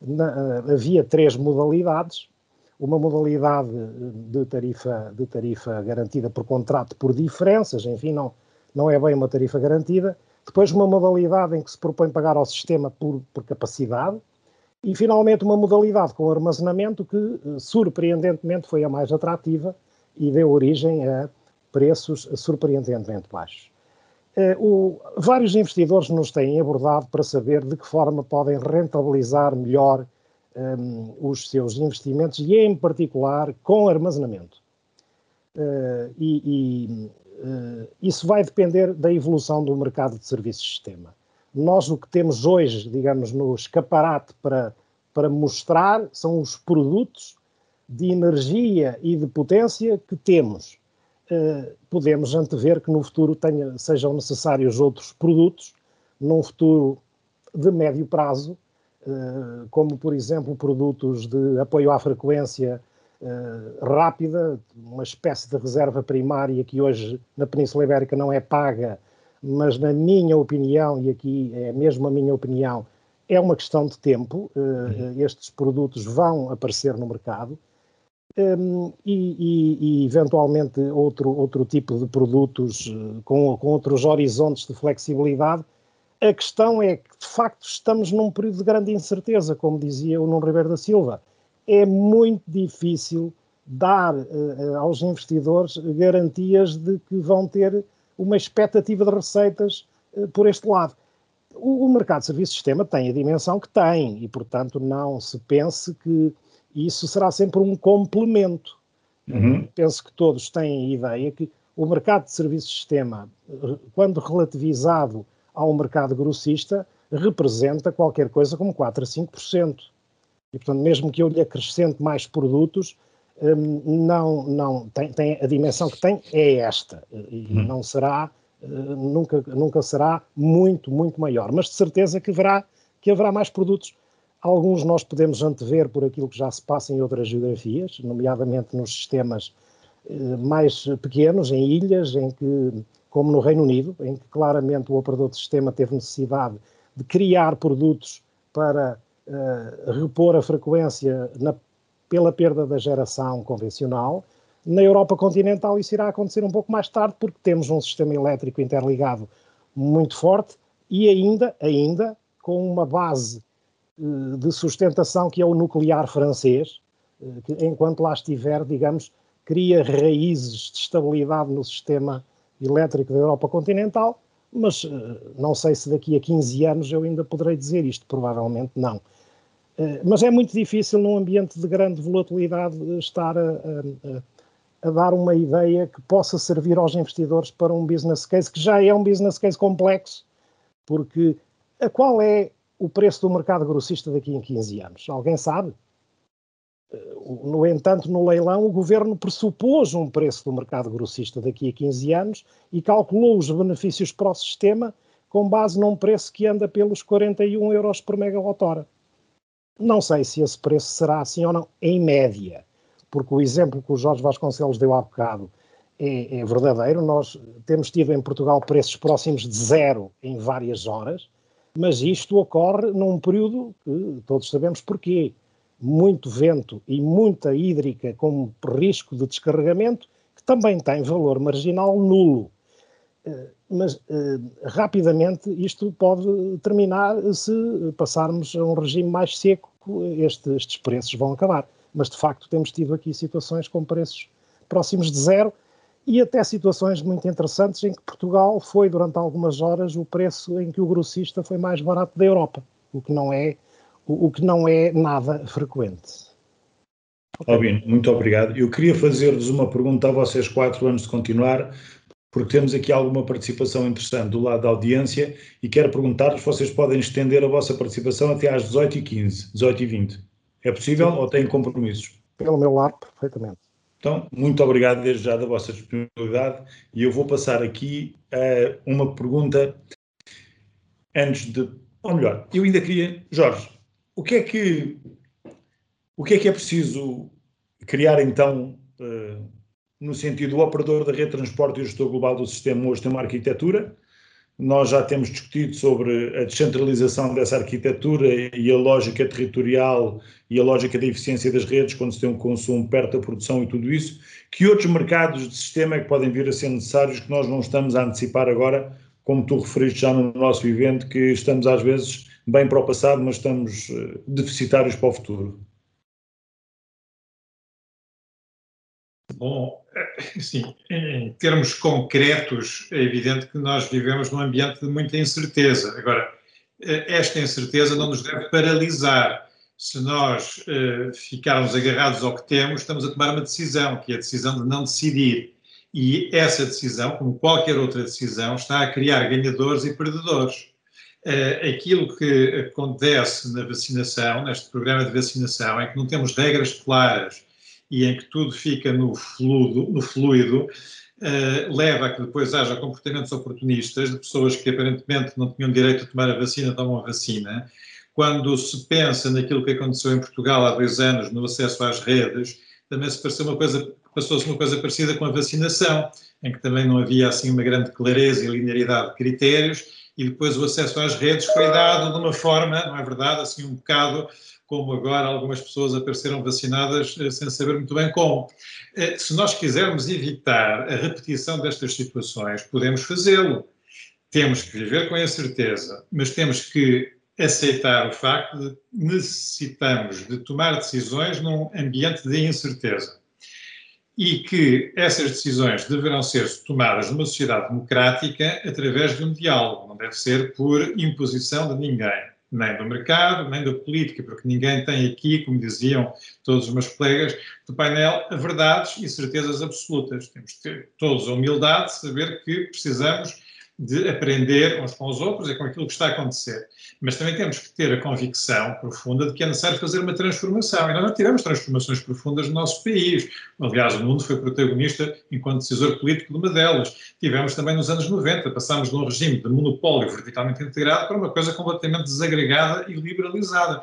na, eh, havia três modalidades. Uma modalidade de tarifa, de tarifa garantida por contrato por diferenças, enfim, não, não é bem uma tarifa garantida. Depois, uma modalidade em que se propõe pagar ao sistema por, por capacidade. E, finalmente, uma modalidade com armazenamento que, eh, surpreendentemente, foi a mais atrativa e deu origem a preços surpreendentemente baixos. Eh, o, vários investidores nos têm abordado para saber de que forma podem rentabilizar melhor um, ehm, os seus investimentos e, em particular, com armazenamento. Uh, e, isso vai depender da evolução do mercado de serviços de sistema. Nós o que temos hoje, digamos, no escaparate para, para mostrar são os produtos de energia e de potência que temos eh, podemos antever que no futuro tenha, sejam necessários outros produtos, num futuro de médio prazo, eh, como por exemplo produtos de apoio à frequência eh, rápida, uma espécie de reserva primária que hoje na Península Ibérica não é paga, mas na minha opinião, e aqui é mesmo a minha opinião, é uma questão de tempo, uhum. estes produtos vão aparecer no mercado um, e, e, e, eventualmente outro, outro tipo de produtos uh, com, com outros horizontes de flexibilidade. A questão é que, de facto, estamos num período de grande incerteza, como dizia o Nuno Ribeiro da Silva. É muito difícil dar uh, aos investidores garantias de que vão ter uma expectativa de receitas uh, por este lado. O, o mercado de serviços de sistema tem a dimensão que tem e, portanto, não se pense que isso será sempre um complemento. Uhum. Penso que todos têm a ideia que o mercado de serviços de sistema, quando relativizado ao mercado grossista, representa qualquer coisa como 4 a 5%. E, portanto, mesmo que eu lhe acrescente mais produtos, hum, não, não tem, tem, a dimensão que tem é esta. E uhum. não será, hum, nunca, nunca será muito, muito maior. Mas de certeza que haverá, que haverá mais produtos Alguns nós podemos antever por aquilo que já se passa em outras geografias, nomeadamente nos sistemas eh, mais pequenos, em ilhas, em que, como no Reino Unido, em que claramente o operador de sistema teve necessidade de criar produtos para uh, repor a frequência na, pela perda da geração convencional. Na Europa continental isso irá acontecer um pouco mais tarde, porque temos um sistema elétrico interligado muito forte e ainda, ainda com uma base eh, de sustentação que é o nuclear francês, eh, que enquanto lá estiver, digamos, cria raízes de estabilidade no sistema elétrico da Europa continental, mas eh, não sei se daqui a 15 anos eu ainda poderei dizer isto, provavelmente não. Mas é muito difícil num ambiente de grande volatilidade estar a, a, a dar uma ideia que possa servir aos investidores para um business case que já é um business case complexo, porque a qual é o preço do mercado grossista daqui em 15 anos? Alguém sabe? No entanto, no leilão, o governo pressupôs um preço do mercado grossista daqui a 15 anos e calculou os benefícios para o sistema com base num preço que anda pelos 41 euros por megawatt-hora. Não sei se esse preço será assim ou não, em média, porque o exemplo que o Jorge Vasconcelos deu há bocado é, é verdadeiro. Nós temos tido em Portugal preços próximos de zero em várias horas mas isto ocorre num período que todos sabemos porquê. Muito vento e muita hídrica com risco de descarregamento, que também tem valor marginal nulo. Eh, mas eh, rapidamente isto pode terminar se passarmos a um regime mais seco, este, estes preços vão acabar. Mas de facto temos tido aqui situações com preços próximos de zero e até situações muito interessantes em que Portugal foi, durante algumas horas, o preço em que o grossista foi mais barato da Europa, o que não é, o, o que não é nada frequente. Okay. Albino, muito obrigado. Eu queria fazer-vos uma pergunta a vocês quatro antes de continuar, porque temos aqui alguma participação interessante do lado da audiência e quero perguntar-vos se vocês podem estender a vossa participação até às 18h15, 18h20. É possível Sim. ou têm compromissos? Pelo meu lado, perfeitamente. Então, muito obrigado desde já da vossa disponibilidade e eu vou passar aqui uh, uma pergunta antes de ou melhor, eu ainda queria, Jorge, o que é que o que é que é preciso criar então uh, no sentido do operador da rede de transporte e o gestor global do sistema hoje tem uma arquitetura nós já temos discutido sobre a descentralização dessa arquitetura e a lógica territorial e a lógica da eficiência das redes quando se tem um consumo perto da produção e tudo isso. Que outros mercados de sistema é que podem vir a ser necessários que nós não estamos a antecipar agora, como tu referiste já no nosso evento, que estamos às vezes bem para o passado, mas estamos eh, deficitários para o futuro? Bom, sim, em termos concretos, é evidente que nós vivemos num ambiente de muita incerteza. Agora, esta incerteza não nos deve paralisar. Se nós uh, ficarmos agarrados ao que temos, estamos a tomar uma decisão, que é a decisão de não decidir. E essa decisão, como qualquer outra decisão, está a criar ganhadores e perdedores. Uh, aquilo que acontece na vacinação, neste programa de vacinação, é que não temos regras claras e em que tudo fica no fluido, no fluido uh, leva a que depois haja comportamentos oportunistas de pessoas que aparentemente não tinham direito a tomar a vacina, tomam a vacina. Quando se pensa naquilo que aconteceu em Portugal há dois anos, no acesso às redes, também se passou uma coisa, passou-se uma coisa parecida com a vacinação, em que também não havia assim uma grande clareza e linearidade de critérios, e depois o acesso às redes foi dado de uma forma, não é verdade, assim um bocado como agora algumas pessoas apareceram vacinadas eh, sem saber muito bem como. Eh, se nós quisermos evitar a repetição destas situações, podemos fazê-lo. Temos que viver com a incerteza, mas temos que aceitar o facto de necessitamos de tomar decisões num ambiente de incerteza e que essas decisões deverão ser tomadas numa sociedade democrática através de um diálogo, não deve ser por imposição de ninguém nem do mercado, nem da política, porque ninguém tem aqui, como diziam todos os meus colegas do painel, verdades e certezas absolutas. Temos que ter todos a humildade de saber que precisamos de aprender uns com os outros e com aquilo que está a acontecer. Mas também temos que ter a convicção profunda de que é necessário fazer uma transformação. E nós não tivemos transformações profundas no nosso país. Aliás, o mundo foi protagonista, enquanto decisor político, de uma delas. Tivemos também nos anos 90, passámos de um regime de monopólio verticalmente integrado para uma coisa completamente desagregada e liberalizada.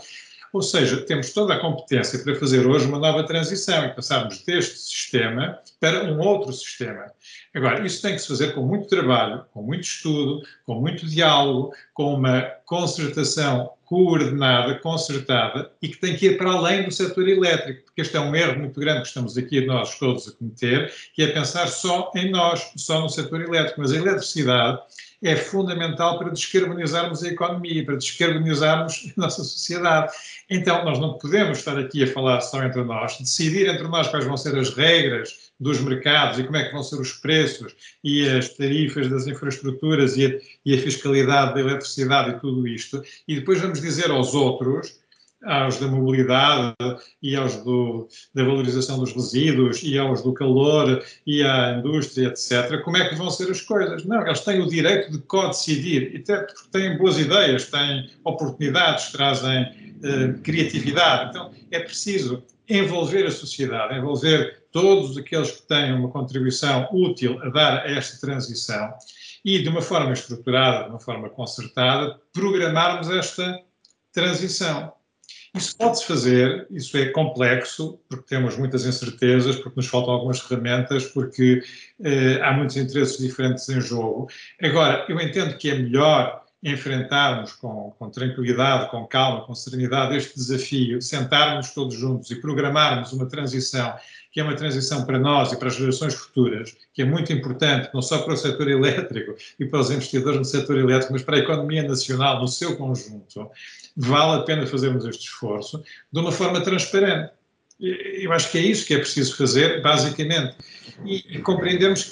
Ou seja, temos toda a competência para fazer hoje uma nova transição e passarmos deste sistema para um outro sistema. Agora, isso tem que se fazer com muito trabalho, com muito estudo, com muito diálogo, com uma concertação coordenada, concertada e que tem que ir para além do setor elétrico, porque este é um erro muito grande que estamos aqui nós todos a cometer, que é pensar só em nós, só no setor elétrico. Mas a eletricidade é fundamental para descarbonizarmos a economia, para descarbonizarmos a nossa sociedade. Então, nós não podemos estar aqui a falar só entre nós, decidir entre nós quais vão ser as regras dos mercados e como é que vão ser os preços e as tarifas das infraestruturas e a, e a fiscalidade da eletricidade e tudo isto, e depois vamos dizer aos outros aos da mobilidade e aos do, da valorização dos resíduos e aos do calor e à indústria, etc., como é que vão ser as coisas? Não, eles têm o direito de co-decidir, até porque têm boas ideias, têm oportunidades, trazem uh, criatividade. Então, é preciso envolver a sociedade, envolver todos aqueles que têm uma contribuição útil a dar a esta transição e, de uma forma estruturada, de uma forma concertada, programarmos esta transição. Isso pode-se fazer, isso é complexo, porque temos muitas incertezas, porque nos faltam algumas ferramentas, porque eh, há muitos interesses diferentes em jogo. Agora, eu entendo que é melhor enfrentarmos com, com, tranquilidade, com calma, com serenidade este desafio, sentarmos todos juntos e programarmos uma transição que é uma transição para nós e para as gerações futuras, que é muito importante, não só para o setor elétrico e para os investidores no setor elétrico, mas para a economia nacional no seu conjunto, vale a pena fazermos este esforço de uma forma transparente. Eu acho que é isso que é preciso fazer, basicamente. E, e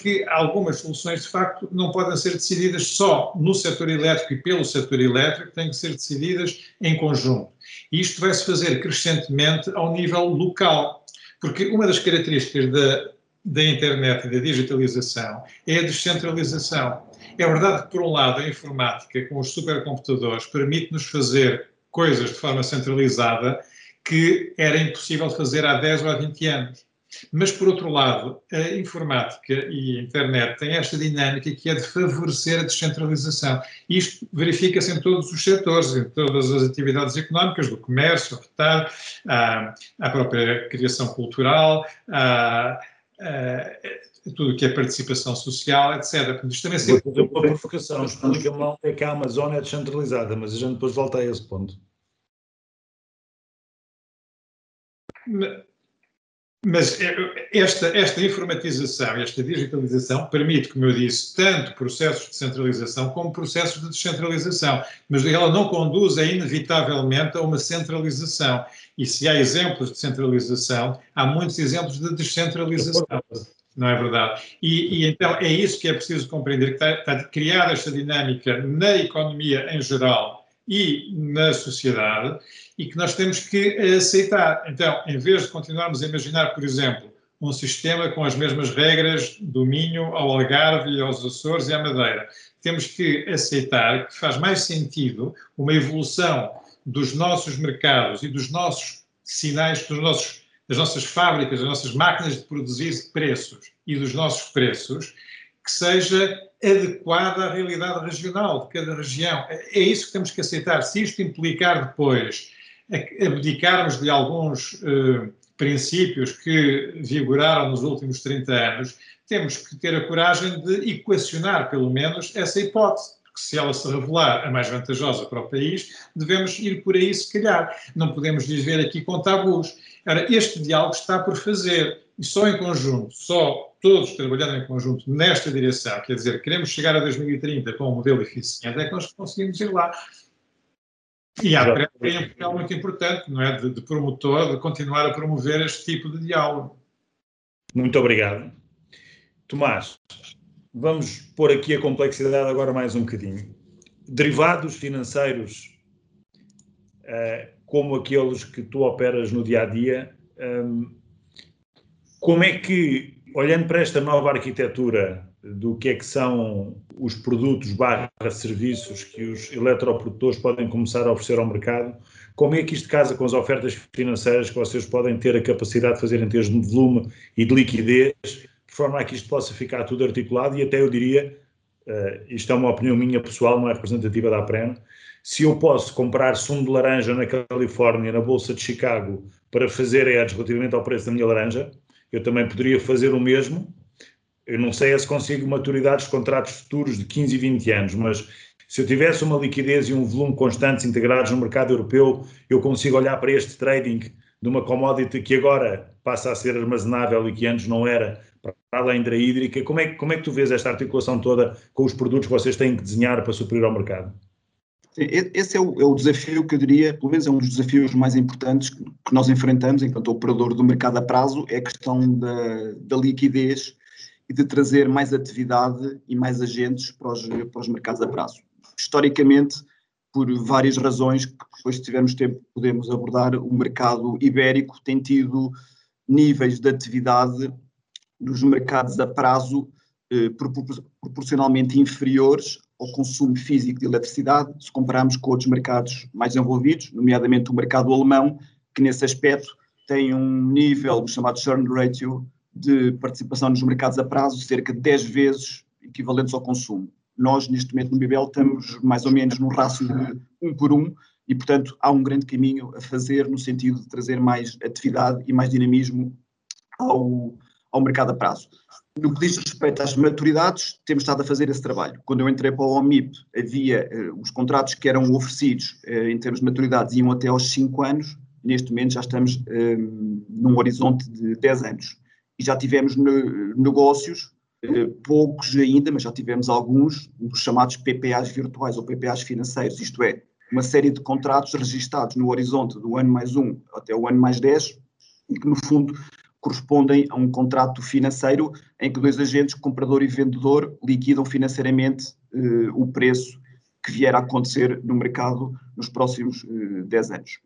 que algumas soluções, de facto, não podem ser decididas só no setor elétrico e pelo setor elétrico, têm que ser decididas em conjunto. E isto vai-se fazer crescentemente ao nível local. Porque uma das características da, da internet e da digitalização é a descentralização. É verdade que, por um lado, a informática com os supercomputadores permite-nos fazer coisas de forma centralizada que era impossível fazer há 10 ou há 20 anos. Mas, por outro lado, a informática e a internet têm esta dinâmica que é de favorecer a descentralização. Isto verifica-se em todos os setores, em todas as atividades económicas, do comércio, ao retalho, à, à própria criação cultural, à, a, tudo o que é participação social, etc. Isto também sempre... Vou fazer uma provocação. Explica-me lá onde é que a Amazon é descentralizada, mas a gente depois volta a esse ponto. Mas esta, esta informatização, esta digitalização permite, como eu disse, tanto processos de centralização como processos de descentralização, mas ela não conduz, inevitavelmente, a uma centralização. E se há exemplos de centralização, há muitos exemplos de descentralização. Não é verdade? E, e então é isso que é preciso compreender, que está, está criar esta dinâmica na economia em geral e na sociedade e que nós temos que aceitar. Então, em vez de continuarmos a imaginar, por exemplo, um sistema com as mesmas regras do Minho ao Algarve, aos Açores e à Madeira, temos que aceitar que faz mais sentido uma evolução dos nossos mercados e dos nossos sinais, dos nossos, das nossas fábricas, das nossas máquinas de produzir preços e dos nossos preços, que seja adequada à realidade regional de cada região. É isso que temos que aceitar. Se isto implicar depois abdicarmos de alguns eh, princípios que vigoraram nos últimos 30 anos, temos que ter a coragem de equacionar, pelo menos, essa hipótese. Porque se ela se revelar a mais vantajosa para o país, devemos ir por aí, se calhar. Não podemos viver aqui com tabus. Ora, este diálogo está por fazer. E só em conjunto, só todos trabalhando em conjunto nesta direção, quer dizer, queremos chegar a 2030 com um modelo eficiente, é que nós conseguimos ir lá. E tem um papel muito importante, não é? De, de, promotor, de continuar a promover este tipo de diálogo. Muito obrigado. Tomás, vamos pôr aqui a complexidade agora mais um bocadinho. Derivados financeiros, uh, como aqueles que tu operas no dia a dia, um, como é que, olhando para esta nova arquitetura do que é que são os produtos barra serviços que os eletroprodutores podem começar a oferecer ao mercado, como é que isto casa com as ofertas financeiras que vocês podem ter a capacidade de fazer em termos de volume e de liquidez, de forma a que isto possa ficar tudo articulado e até eu diria, uh, isto é uma opinião minha pessoal, não é representativa da APREN, se eu posso comprar sumo de laranja na Califórnia, na Bolsa de Chicago, para fazer ads relativamente ao preço da minha laranja, eu também poderia fazer o mesmo eu não sei se consigo maturidades de contratos futuros de 15 e 20 anos, mas se eu tivesse uma liquidez e um volume constantes integrados no mercado europeu, eu consigo olhar para este trading de uma commodity que agora passa a ser armazenável e que antes não era, para além da hídrica. Como é, como é que tu vês esta articulação toda com os produtos que vocês têm que desenhar para suprir ao mercado? Esse é o, é o, desafio que eu diria, pelo menos é um dos desafios mais importantes que nós enfrentamos enquanto operador do mercado a prazo, é a questão da, da liquidez e de trazer mais atividade e mais agentes para os, para os mercados a prazo. Historicamente, por várias razões que depois, se tivermos tempo, podemos abordar, o mercado ibérico tem tido níveis de atividade nos mercados a prazo eh, proporcionalmente inferiores ao consumo físico de eletricidade, se compararmos com outros mercados mais envolvidos, nomeadamente o mercado alemão, que nesse aspecto tem um nível chamado churn ratio de participação nos mercados a prazo cerca de 10 vezes equivalentes ao consumo. Nós, neste momento, no Bibel, estamos mais ou menos num rácio de um por um e, portanto, há um grande caminho a fazer no sentido de trazer mais atividade e mais dinamismo ao, ao mercado a prazo. No que diz respeito às maturidades, temos estado a fazer esse trabalho. Quando eu entrei para o OMIP, havia uh, os contratos que eram oferecidos uh, em termos de maturidades iam até aos 5 anos, neste momento já estamos uh, num horizonte de 10 anos. E já tivemos negócios, eh, poucos ainda, mas já tivemos alguns, dos chamados PPAs virtuais ou PPAs financeiros, isto é, uma série de contratos registados no horizonte do ano mais um até o ano mais 10 e que, no fundo, correspondem a um contrato financeiro em que dois agentes, comprador e vendedor, liquidam financeiramente eh, o preço que vier a acontecer no mercado nos próximos eh, 10 anos.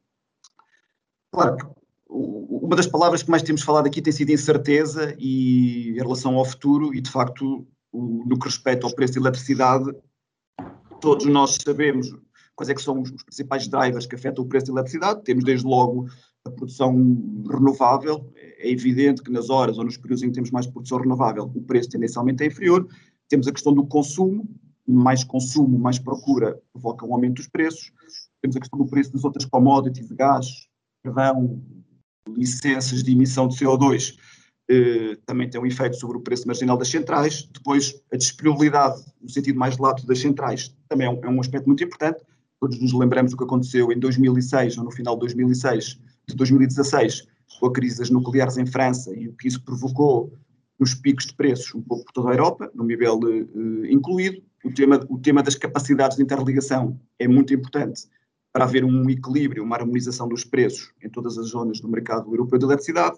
Claro que uma das palavras que mais temos falado aqui tem sido incerteza e em relação ao futuro, e de facto, no que respeita ao preço de eletricidade, todos nós sabemos quais é que são os principais drivers que afetam o preço de eletricidade. Temos desde logo a produção renovável, é evidente que nas horas ou nos períodos em que temos mais produção renovável, o preço tendencialmente é inferior. Temos a questão do consumo, mais consumo, mais procura provoca um aumento dos preços. Temos a questão do preço das outras commodities, gás, carvão, licenças de emissão de CO2, eh, também tem um efeito sobre o preço marginal das centrais. Depois, a disponibilidade, no sentido mais lato, das centrais, também é um, é um aspecto muito importante. Todos nos lembramos do que aconteceu em 2006, ou no final de 2006, de 2016, com a crise das nucleares em França e o que isso provocou nos picos de preços um pouco por toda a Europa, no nível uh, incluído. O tema, o tema das capacidades de interligação é muito importante para haver um equilíbrio, uma harmonização dos preços em todas as zonas do mercado europeu de eletricidade.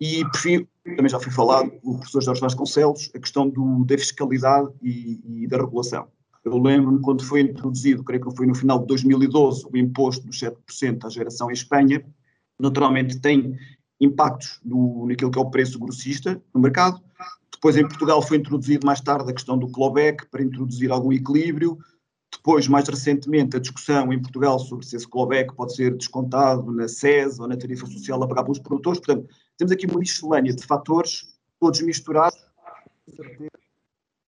E, por fim, também já foi falado o professor Jorge Vasconcelos, a questão do, da fiscalidade e, e da regulação. Eu lembro-me quando foi introduzido, creio que foi no final de 2012, o imposto dos 7% à geração em Espanha, naturalmente tem impactos naquilo que é o preço grossista no mercado. Depois, em Portugal, foi introduzido mais tarde a questão do clawback para introduzir algum equilíbrio. Depois, mais recentemente, a discussão em Portugal sobre se esse clawback pode ser descontado na SES ou na tarifa social a pagar pelos produtores. Portanto, temos aqui uma miscelânea de fatores, todos misturados,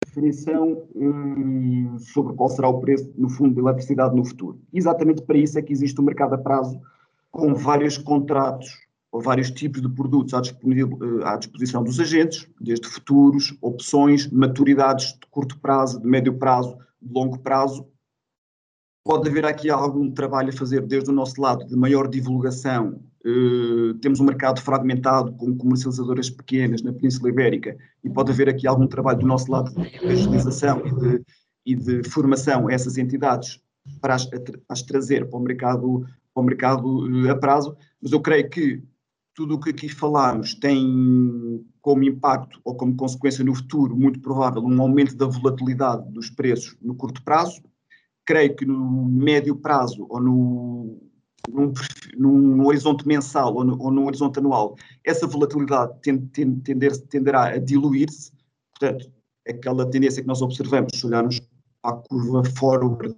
definição hum, sobre qual será o preço, no fundo, da eletricidade no futuro. Exatamente para isso é que existe um mercado a prazo com vários contratos ou vários tipos de produtos à, à disposição dos agentes, desde futuros, opções, maturidades de curto prazo, de médio prazo, de longo prazo. Pode haver aqui algum trabalho a fazer desde o nosso lado de maior divulgação. Uh, temos um mercado fragmentado com comercializadoras pequenas na Península Ibérica e pode haver aqui algum trabalho do nosso lado de evangelização e de, e de formação a essas entidades para as, as trazer para o mercado, para o mercado uh, a prazo, mas eu creio que tudo o que aqui falámos tem como impacto ou como consequência no futuro, muito provável, um aumento da volatilidade dos preços no curto prazo. Creio que no médio prazo ou no, num, num horizonte mensal ou, no, ou num horizonte anual, essa volatilidade tender, tenderá a diluir-se. Portanto, aquela tendência que nós observamos, se olharmos a curva forward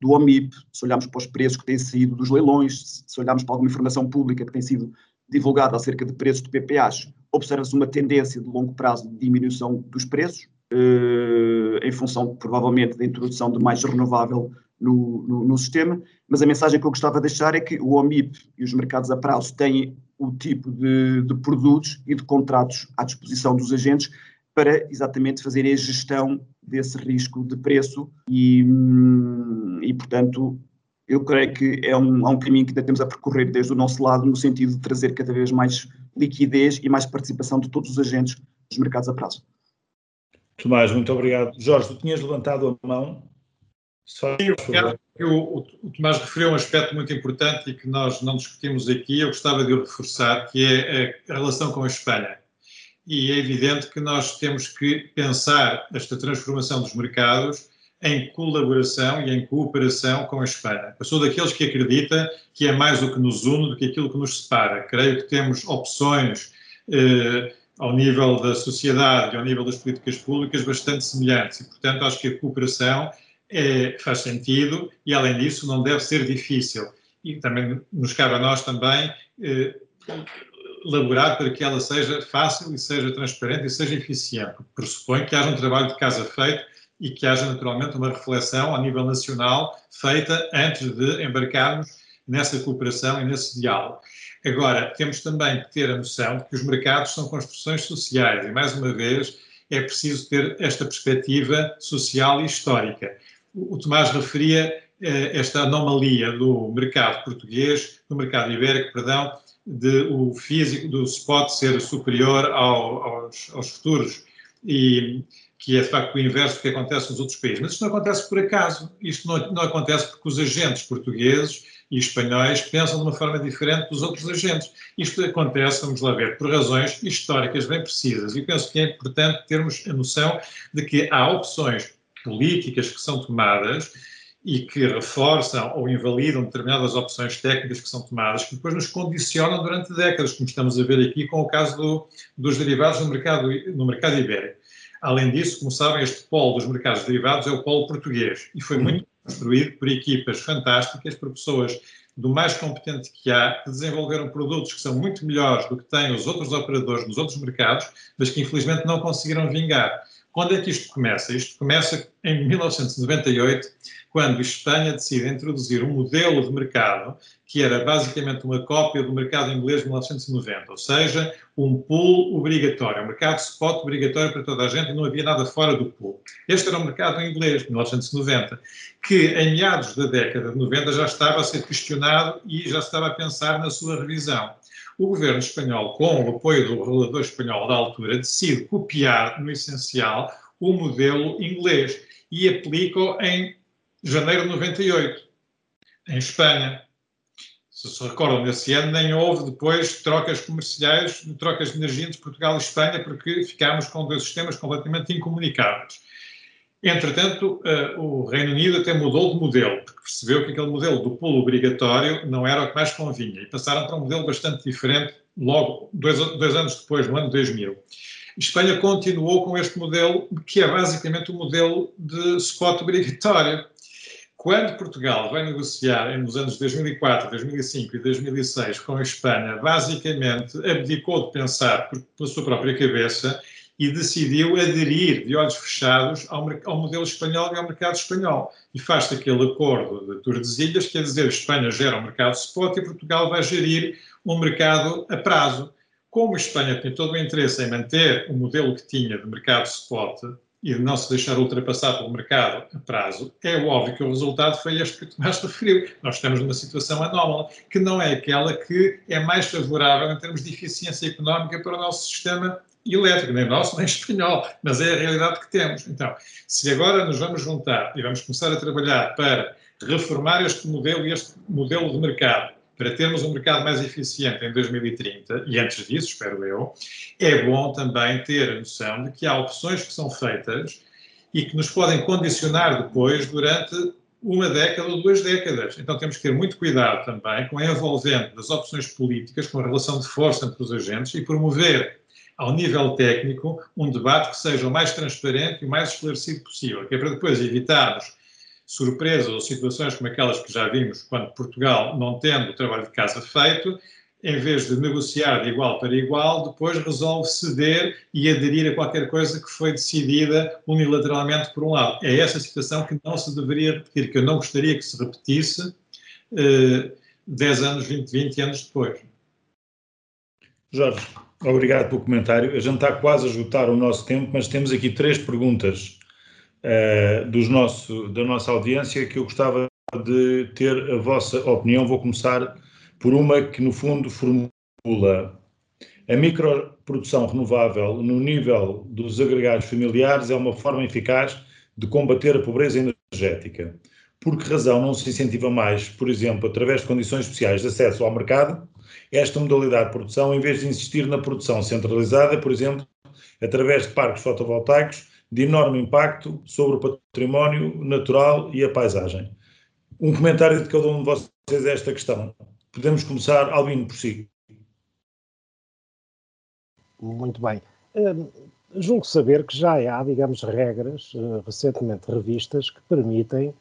do OMIP, se olharmos para os preços que têm saído dos leilões, se olharmos para alguma informação pública que tem sido divulgada acerca de preços de PPAs, observa-se uma tendência de longo prazo de diminuição dos preços, eh, em função, provavelmente, da introdução de mais renovável no, no, no, sistema, mas a mensagem que eu gostava de deixar é que o OMIP e os mercados a prazo têm o tipo de, de produtos e de contratos à disposição dos agentes para exatamente fazerem a gestão desse risco de preço e, hum, e portanto, eu creio que é um, há um caminho que ainda temos a percorrer desde o nosso lado, no sentido de trazer cada vez mais liquidez e mais participação de todos os agentes dos mercados a prazo. Tomás, muito obrigado. Jorge, tu tinhas levantado a mão. Só, Sim, obrigado. O, o, Tomás referiu um aspecto muito importante e que nós não discutimos aqui, eu gostava de o reforçar, que é a relação com a Espanha. E é evidente que nós temos que pensar esta transformação dos mercados em colaboração e em cooperação com a Espanha. Eu sou daqueles que acredita que é mais o que nos une do que aquilo que nos separa. Creio que temos opções eh, ao nível da sociedade e ao nível das políticas públicas bastante semelhantes e, portanto, acho que a cooperação é, faz sentido e, além disso, não deve ser difícil. E também nos cabe a nós também eh, elaborar para que ela seja fácil e seja transparente e seja eficiente. Pressupõe que haja um trabalho de casa feito e que haja naturalmente uma reflexão a nível nacional feita antes de embarcarmos nessa cooperação e nesse diálogo. Agora, temos também que ter a noção de que os mercados são construções sociais e, mais uma vez, é preciso ter esta perspectiva social e histórica. O, Tomás referia eh, esta anomalia do mercado português, do mercado ibérico, perdão, de o físico do spot ser superior ao, aos, aos futuros. E que é de facto o inverso do que acontece nos outros países. Mas isto não acontece por acaso, isto não, não acontece porque os agentes portugueses e espanhóis pensam de uma forma diferente dos outros agentes. Isto acontece, vamos lá ver, por razões históricas bem precisas. E penso que é importante termos a noção de que há opções políticas que são tomadas e que reforçam ou invalidam determinadas opções técnicas que são tomadas, que depois nos condicionam durante décadas, como estamos a ver aqui com o caso do, dos derivados no mercado, no mercado ibérico. Além disso, como sabem, este polo dos mercados derivados é o polo português e foi muito construído por equipas fantásticas, por pessoas do mais competente que há, que desenvolveram produtos que são muito melhores do que têm os outros operadores nos outros mercados, mas que infelizmente não conseguiram vingar. Quando é que isto começa? Isto começa em 1998, quando Espanha decide introduzir um modelo de mercado que era basicamente uma cópia do mercado inglês de 1990, ou seja, um pool obrigatório, um mercado spot obrigatório para toda a gente e não havia nada fora do pool. Este era o mercado inglês de 1990, que em meados da década de 90 já estava a ser questionado e já estava a pensar na sua revisão o governo espanhol, com o apoio do regulador espanhol da altura, decide copiar, no essencial, o modelo inglês e aplica-o em janeiro de 98, em Espanha. Se se recordam, nesse ano nem houve depois trocas comerciais, trocas de energia entre Portugal e Espanha, porque ficámos com dois sistemas completamente incomunicáveis. Entretanto, uh, o Reino Unido até mudou de modelo, porque percebeu que aquele modelo do pulo obrigatório não era o que mais convinha, e passaram para um modelo bastante diferente logo, dois, dois anos depois, no ano 2000. Espanha continuou com este modelo, que é basicamente o um modelo de spot obrigatório. Quando Portugal vai negociar nos anos 2004, 2005 e 2006 com a Espanha, basicamente abdicou de pensar pela sua própria cabeça e decidiu aderir de olhos fechados ao, ao, modelo espanhol e ao mercado espanhol. E faz-se aquele acordo de Tordesilhas, quer dizer, Espanha gera um mercado spot e Portugal vai gerir um mercado a prazo. Como a Espanha tem todo o interesse em manter o modelo que tinha de mercado spot e de não se deixar ultrapassar pelo mercado a prazo, é óbvio que o resultado foi este que o Tomás referiu. Nós estamos numa situação anómala, que não é aquela que é mais favorável em termos de eficiência económica para o nosso sistema elétrico, nem nosso, nem espanhol, mas é a realidade que temos. Então, se agora nos vamos juntar e vamos começar a trabalhar para reformar este modelo e este modelo de mercado, para termos um mercado mais eficiente em 2030, e antes disso, espero eu, é bom também ter a noção de que há opções que são feitas e que nos podem condicionar depois durante uma década ou duas décadas. Então temos que ter muito cuidado também com a envolvente das opções políticas, com a relação de força entre os agentes e promover ao nível técnico, um debate que seja o mais transparente e o mais esclarecido possível, que é para depois evitarmos surpresas ou situações como aquelas que já vimos quando Portugal, não tendo o trabalho de casa feito, em vez de negociar de igual para igual, depois resolve ceder e aderir a qualquer coisa que foi decidida unilateralmente por um lado. É essa situação que não se deveria repetir, que eu não gostaria que se repetisse eh, 10 anos, 20, 20 anos depois. Jorge. Obrigado pelo comentário. A gente está quase a esgotar o nosso tempo, mas temos aqui três perguntas uh, dos nosso, da nossa audiência que eu gostava de ter a vossa opinião. Vou começar por uma que, no fundo, formula a microprodução renovável no nível dos agregados familiares é uma forma eficaz de combater a pobreza energética. Por que razão não se incentiva mais, por exemplo, através de condições especiais de acesso ao mercado, esta modalidade de produção, em vez de insistir na produção centralizada, por exemplo, através de parques fotovoltaicos de enorme impacto sobre o património natural e a paisagem. Um comentário de cada um de vocês a esta questão. Podemos começar, Albino, por si. Muito bem. Uh, julgo saber que já há, digamos, regras uh, recentemente revistas que permitem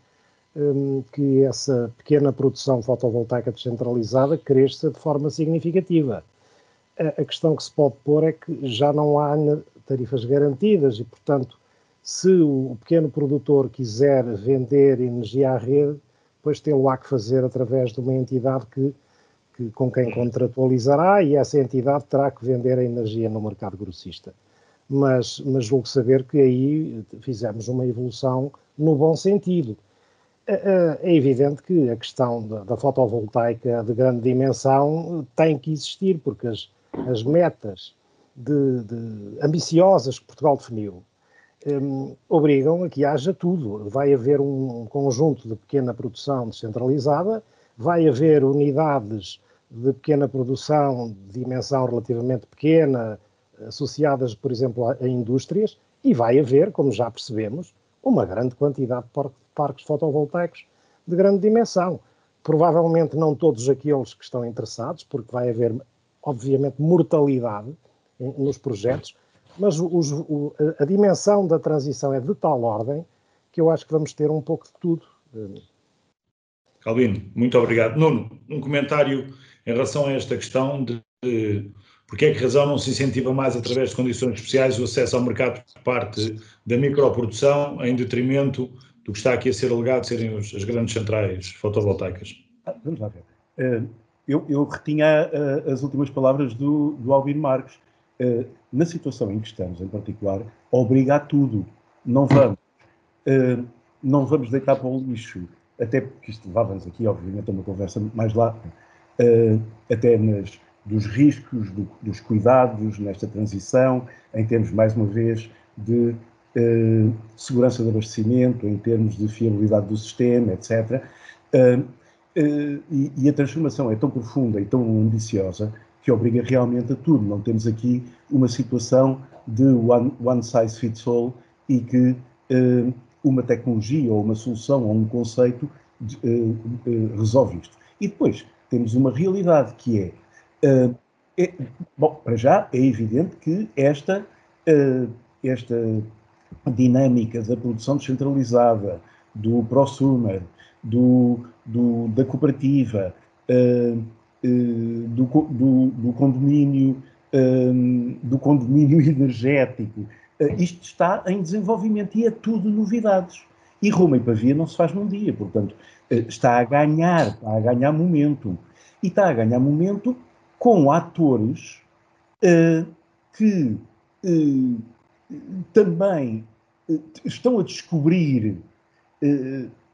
que essa pequena produção fotovoltaica descentralizada cresça de forma significativa. A, questão que se pode pôr é que já não há tarifas garantidas e, portanto, se o pequeno produtor quiser vender energia à rede, depois tê-lo-á que fazer através de uma entidade que, que, com quem contratualizará e essa entidade terá que vender a energia no mercado grossista. Mas, mas julgo saber que aí fizemos uma evolução no bom sentido. É, é, é evidente que a questão da, da, fotovoltaica de grande dimensão tem que existir, porque as, as metas de, de ambiciosas que Portugal definiu um, obrigam a que haja tudo. Vai haver um conjunto de pequena produção descentralizada, vai haver unidades de pequena produção de dimensão relativamente pequena, associadas, por exemplo, a, a indústrias, e vai haver, como já percebemos, uma grande quantidade de parques fotovoltaicos de grande dimensão. Provavelmente não todos aqueles que estão interessados, porque vai haver, obviamente, mortalidade nos projetos, mas os, o, a dimensão da transição é de tal ordem que eu acho que vamos ter um pouco de tudo. Calvino, muito obrigado. Nuno, um comentário em relação a esta questão de, de porque é que razão não se incentiva mais através de condições especiais o acesso ao mercado por parte da microprodução em detrimento do que está aqui a ser alegado serem as grandes centrais fotovoltaicas? Ah, vamos lá ver. Uh, eu, eu, retinha uh, as últimas palavras do, do Albino Marques. Uh, na situação em que estamos, em particular, obriga a tudo. Não vamos, não vamos deitar para o lixo, até porque isto levava-nos aqui, obviamente, a uma conversa mais lá, até nas, dos riscos, do, dos cuidados nesta transição, em termos, mais uma vez, de segurança de abastecimento, em termos de fiabilidade do sistema, etc. Eh, e, e, a transformação é tão profunda e tão ambiciosa que obriga realmente a tudo. Não temos aqui uma situação de one, one size fits all e que uma tecnologia ou uma solução ou um conceito resolve isto. E depois temos uma realidade que é, é, bom, para já é evidente que esta, esta dinâmica da produção descentralizada, do prosumer, do, do, da cooperativa, uh, uh, do, do, do, condomínio, uh, do condomínio energético. isto está em desenvolvimento e é tudo novidades. E Roma e Pavia não se faz num dia, portanto, está a ganhar, está a ganhar momento. E está a ganhar momento com atores que também estão a descobrir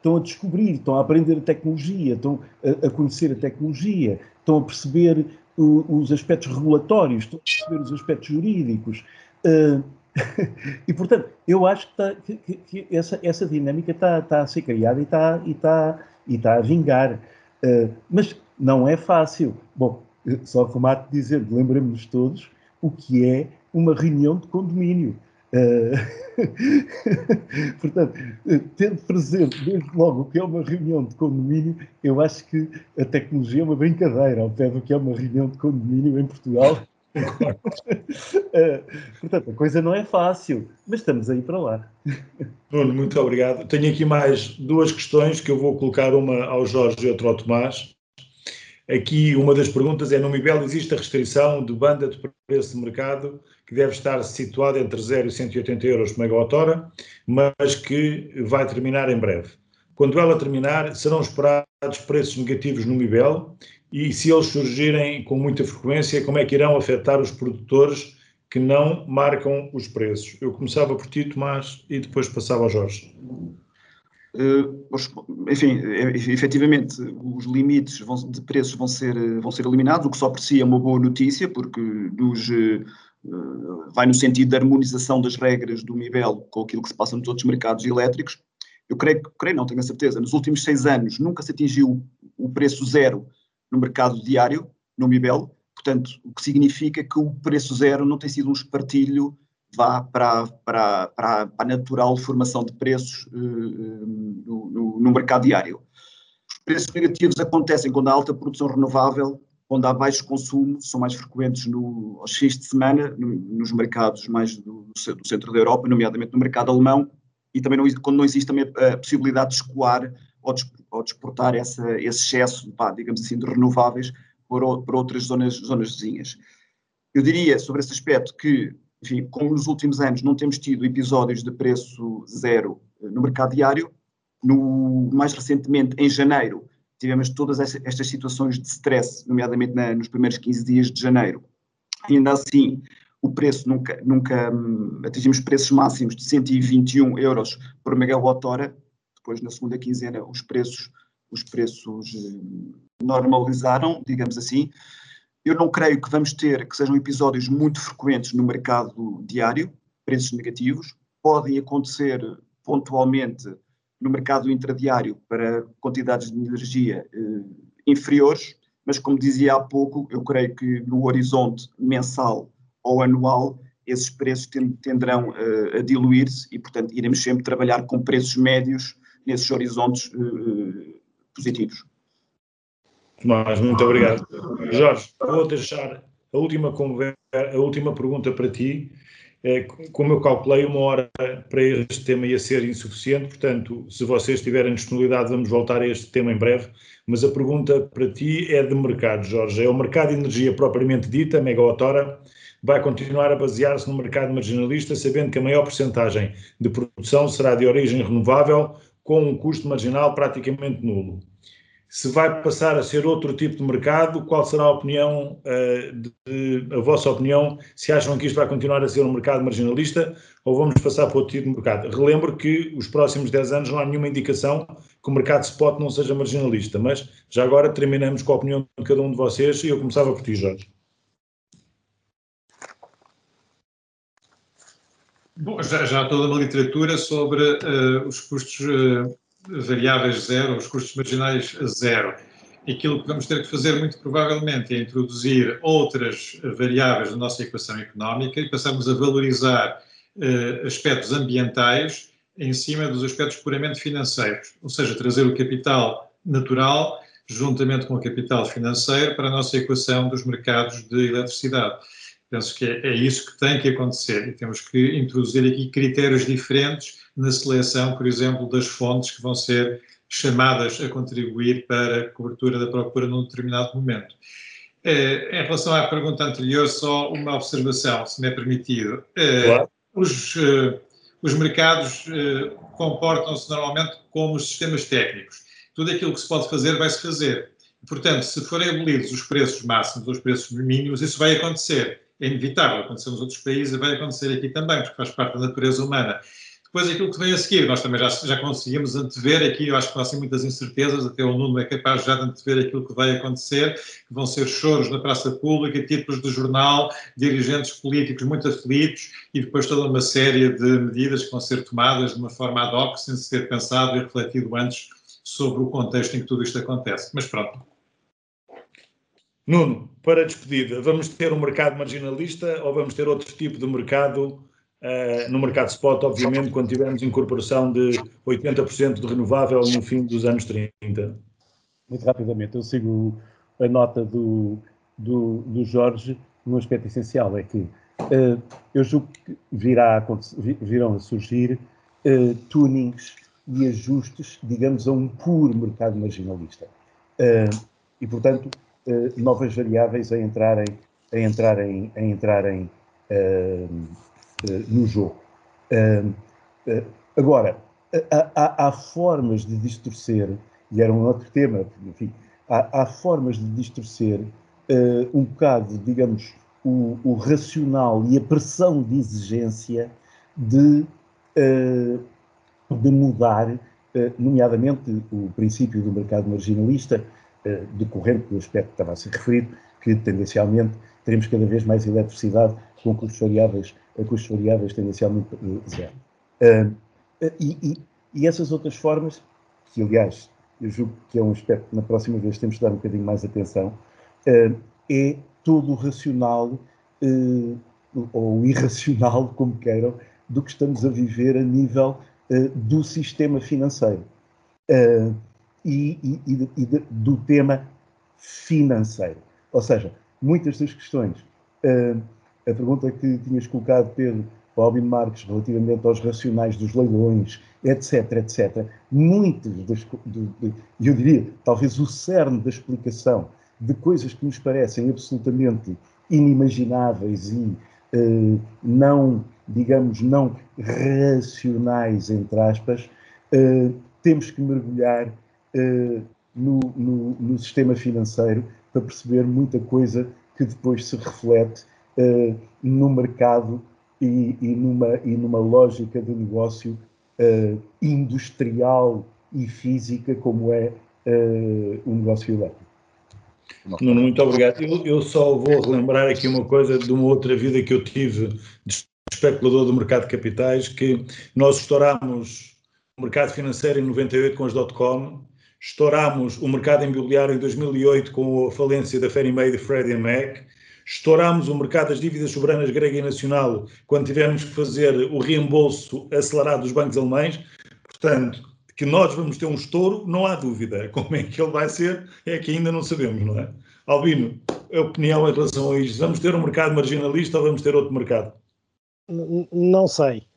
estão a descobrir, estão a aprender a tecnologia, estão a, conhecer a tecnologia, estão a perceber os aspectos regulatórios, estão a perceber os aspectos jurídicos. Uh, e, portanto, eu acho que, tá, que, que essa, essa, dinâmica está, está, a ser criada e está, e está, e está a vingar. Mas não é fácil. Bom, só remato dizer, lembramos-nos todos o que é uma reunião de condomínio. Uh, portanto, tendo presente desde logo o que é uma reunião de condomínio, eu acho que a tecnologia é uma brincadeira ao pé do que é uma reunião de condomínio em Portugal. uh, portanto, a coisa não é fácil, mas estamos aí para lá. Bruno, muito obrigado. Tenho aqui mais duas questões que eu vou colocar, uma ao Jorge e outra ao Tomás. Aqui uma das perguntas é: no Mibel existe a restrição de banda de preço de mercado que deve estar situada entre 0 e 180 euros por megawatt-hora, mas que vai terminar em breve. Quando ela terminar, serão esperados preços negativos no Mibel e se eles surgirem com muita frequência, como é que irão afetar os produtores que não marcam os preços? Eu começava por ti, Tomás, e depois passava ao Jorge. Uh, enfim, efetivamente, os limites vão, de preços vão ser, vão ser eliminados, o que só por si é uma boa notícia, porque uh, vai no sentido da harmonização das regras do MIBEL com aquilo que se passa nos outros mercados elétricos. Eu creio, creio não, tenho a certeza, nos últimos seis anos nunca se atingiu o preço zero no mercado diário, no MIBEL, portanto, o que significa que o preço zero não tem sido um espartilho vá para, para, para, a natural formação de preços uh, no, no, no, mercado diário. Os preços negativos acontecem quando há alta produção renovável, quando há baixo consumo, são mais frequentes no, aos fins de semana, no, nos mercados mais do, do, centro da Europa, nomeadamente no mercado alemão, e também não, quando não existe também a possibilidade de escoar ou de, ou de exportar essa, esse excesso, pá, digamos assim, de renováveis para, para outras zonas, zonas vizinhas. Eu diria sobre esse aspecto que enfim, como nos últimos anos não temos tido episódios de preço zero eh, no mercado diário, no, mais recentemente, em janeiro, tivemos todas estas situações de stress, nomeadamente na, nos primeiros 15 dias de janeiro. Ainda assim, o preço nunca, nunca hum, atingimos preços máximos de 121 euros por megawatt-hora. Depois, na segunda quinzena, os preços, os preços hum, normalizaram, digamos assim. Eu não creio que vamos ter, que sejam episódios muito frequentes no mercado diário, preços negativos. Podem acontecer pontualmente no mercado intradiário para quantidades de energia eh, inferiores, mas como dizia há pouco, eu creio que no horizonte mensal ou anual esses preços tenderão uh, a diluir-se e, portanto, iremos sempre trabalhar com preços médios nesses horizontes uh, positivos. Tomás, muito obrigado. Jorge, vou deixar a última, conversa, a última pergunta para ti como eu calculei, uma hora para este tema ia ser insuficiente, portanto, se vocês tiverem disponibilidade, vamos voltar a este tema em breve. Mas a pergunta para ti é de mercado, Jorge. É o mercado de energia propriamente dita, megawatt-hora, vai continuar a basear-se no mercado marginalista, sabendo que a maior porcentagem de produção será de origem renovável, com um custo marginal praticamente nulo se vai passar a ser outro tipo de mercado, qual será a opinião, uh, de, a vossa opinião, se acham que isto vai continuar a ser um mercado marginalista ou vamos passar para outro tipo de mercado? Relembro que os próximos 10 anos não há nenhuma indicação que o mercado spot não seja marginalista, mas já agora terminamos com a opinião de cada um de vocês e eu começava por ti, Jorge. Bom, já, já há toda uma literatura sobre uh, os custos uh, variáveis zero, os custos marginais zero. Aquilo que vamos ter que fazer, muito provavelmente, é introduzir outras variáveis na nossa equação económica e passarmos a valorizar uh, aspectos ambientais em cima dos aspectos puramente financeiros, ou seja, trazer o capital natural juntamente com o capital financeiro para a nossa equação dos mercados de eletricidade. Penso que é, é isso que tem que acontecer e temos que introduzir aqui critérios diferentes na seleção, por exemplo, das fontes que vão ser chamadas a contribuir para a cobertura da procura num determinado momento. Eh, em relação à pergunta anterior, só uma observação, se me é permitido. Eh, claro. Os, eh, os mercados comportam-se normalmente como os sistemas técnicos. Tudo aquilo que se pode fazer, vai-se fazer. Portanto, se forem abolidos os preços máximos ou os preços mínimos, isso vai acontecer. É inevitável, acontecer nos outros países, vai acontecer aqui também, porque faz parte da natureza humana. Depois aquilo que vem a seguir, nós também já, já conseguimos antever aqui, eu acho que há muitas incertezas, até o Nuno é capaz já de antever aquilo que vai acontecer, que vão ser choros na praça pública, títulos de jornal, dirigentes políticos muito aflitos e depois toda uma série de medidas que vão ser tomadas de uma forma ad hoc, sem ser pensado e refletido antes sobre o contexto em que tudo isto acontece. Mas pronto. Nuno, para despedida, vamos ter um mercado marginalista ou vamos ter outro tipo de mercado Uh, no mercado spot, obviamente, quando tivermos incorporação de 80% de renovável no fim dos anos 30. Muito rapidamente, eu sigo a nota do, do, do Jorge no aspecto essencial, é que uh, eu julgo que virá a, virão a surgir uh, tunings e ajustes, digamos, a um puro mercado marginalista. e, portanto, novas variáveis a entrarem, a entrarem, a entrarem eh, no jogo. Eh, agora, há, há, formas de distorcer, e era um outro tema, enfim, há, há formas de distorcer uh, um bocado, digamos, o, o, racional e a pressão de exigência de, uh, de mudar, uh, nomeadamente o princípio do mercado marginalista, decorrente do aspecto que estava a ser referido, que tendencialmente teremos cada vez mais eletricidade com custos variáveis a custos variáveis tendencialmente zero. Uh, e, e, e, essas outras formas, que aliás eu julgo que é um aspecto que na próxima vez temos de dar um bocadinho mais atenção, uh, é todo o racional uh, ou irracional, como queiram, do que estamos a viver a nível do sistema financeiro e, e, e de, do tema financeiro. Ou seja, muitas das questões a pergunta que tinhas colocado, Pedro, para Albino Marques, relativamente aos racionais dos leilões, etc, etc, muitas das, de, eu diria, talvez o cerne da explicação de coisas que nos parecem absolutamente inimagináveis e uh, não, digamos, não racionais, entre aspas, uh, temos que mergulhar uh, no, no, no sistema financeiro para perceber muita coisa que depois se reflete uh, no mercado e, e, numa, e numa lógica de negócio uh, industrial e física como é o negócio elétrico. Nuno, muito obrigado. Eu, eu, só vou relembrar aqui uma coisa de uma outra vida que eu tive de especulador do mercado de capitais, que nós estourámos o mercado financeiro em 98 com as dot-com, estourámos o mercado imobiliário em 2008 com a falência da Fannie Mae e Freddie Mac, Estourámos o mercado das dívidas soberanas grega e nacional quando tivemos que fazer o reembolso acelerado dos bancos alemães. Portanto, que nós vamos ter um estouro, não há dúvida. Como é que ele vai ser, é que ainda não sabemos, não é? Albino, a opinião em relação a isto, vamos ter um mercado marginalista ou vamos ter outro mercado? Não sei.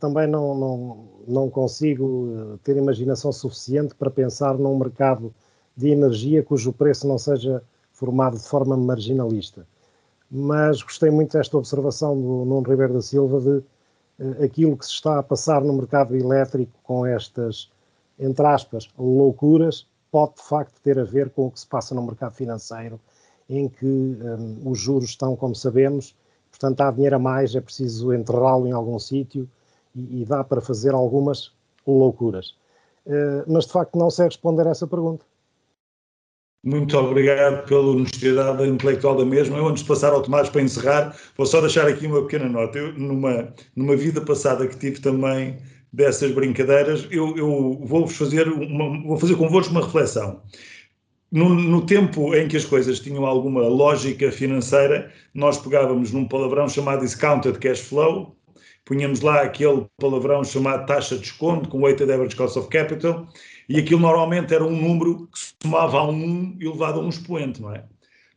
Também não, não, não consigo ter imaginação suficiente para pensar num mercado de energia cujo preço não seja formado de forma marginalista. Mas gostei muito desta observação do Nuno Ribeiro da Silva de uh, aquilo que se está a passar no mercado elétrico com estas, entre aspas, loucuras, pode de facto ter a ver com o que se passa no mercado financeiro, em que um, os juros estão, como sabemos, portanto há dinheiro a mais, é preciso enterrá-lo em algum sítio e, e, dá para fazer algumas loucuras. Uh, mas de facto não sei responder a essa pergunta. Muito obrigado pela honestidade intelectual da mesma. Eu, antes de passar ao Tomás para encerrar, vou só deixar aqui uma pequena nota. Eu, numa, numa vida passada que tive também dessas brincadeiras, eu, eu vou-vos fazer, uma, vou fazer convosco uma reflexão. No, no, tempo em que as coisas tinham alguma lógica financeira, nós pegávamos num palavrão chamado discounted cash flow, punhamos lá aquele palavrão chamado taxa de desconto, com weighted average cost of capital, e aquilo normalmente era um número que somava a um elevado a um expoente, não é?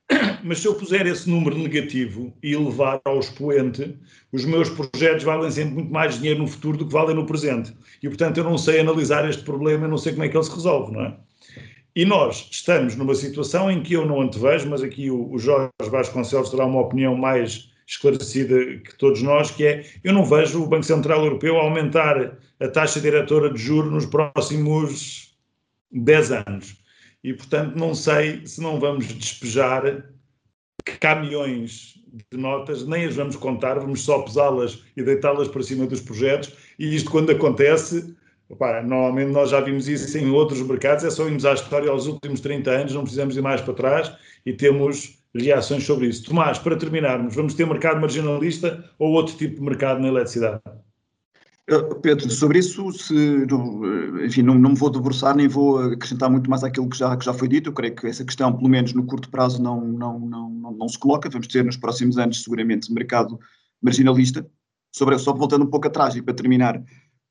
Mas se eu puser esse número negativo e levar ao expoente, os meus projetos valem sempre muito mais dinheiro no futuro do que valem no presente. E, portanto, eu não sei analisar este problema, eu não sei como é que ele se resolve, não é? E nós estamos numa situação em que eu não antevejo, mas aqui o, o Jorge Vasconcelos terá uma opinião mais esclarecida que todos nós, que é, eu não vejo o Banco Central Europeu aumentar a taxa diretora de juros nos próximos 10 anos. E, portanto, não sei se não vamos despejar caminhões de notas, nem as vamos contar, vamos só pesá-las e deitá-las para cima dos projetos. E isto, quando acontece, opa, normalmente nós já vimos isso em outros mercados, é só irmos à história aos últimos 30 anos, não precisamos ir mais para trás e temos reações sobre isso. Tomás, para terminarmos, vamos ter mercado marginalista ou outro tipo de mercado na eletricidade? Pedro, sobre isso, se, enfim, não, não me vou debruçar nem vou acrescentar muito mais àquilo que já, que já foi dito. Eu creio que essa questão, pelo menos no curto prazo, não, não, não, não, não se coloca. Vamos ter nos próximos anos, seguramente, mercado marginalista. Sobre, só voltando um pouco atrás e para terminar,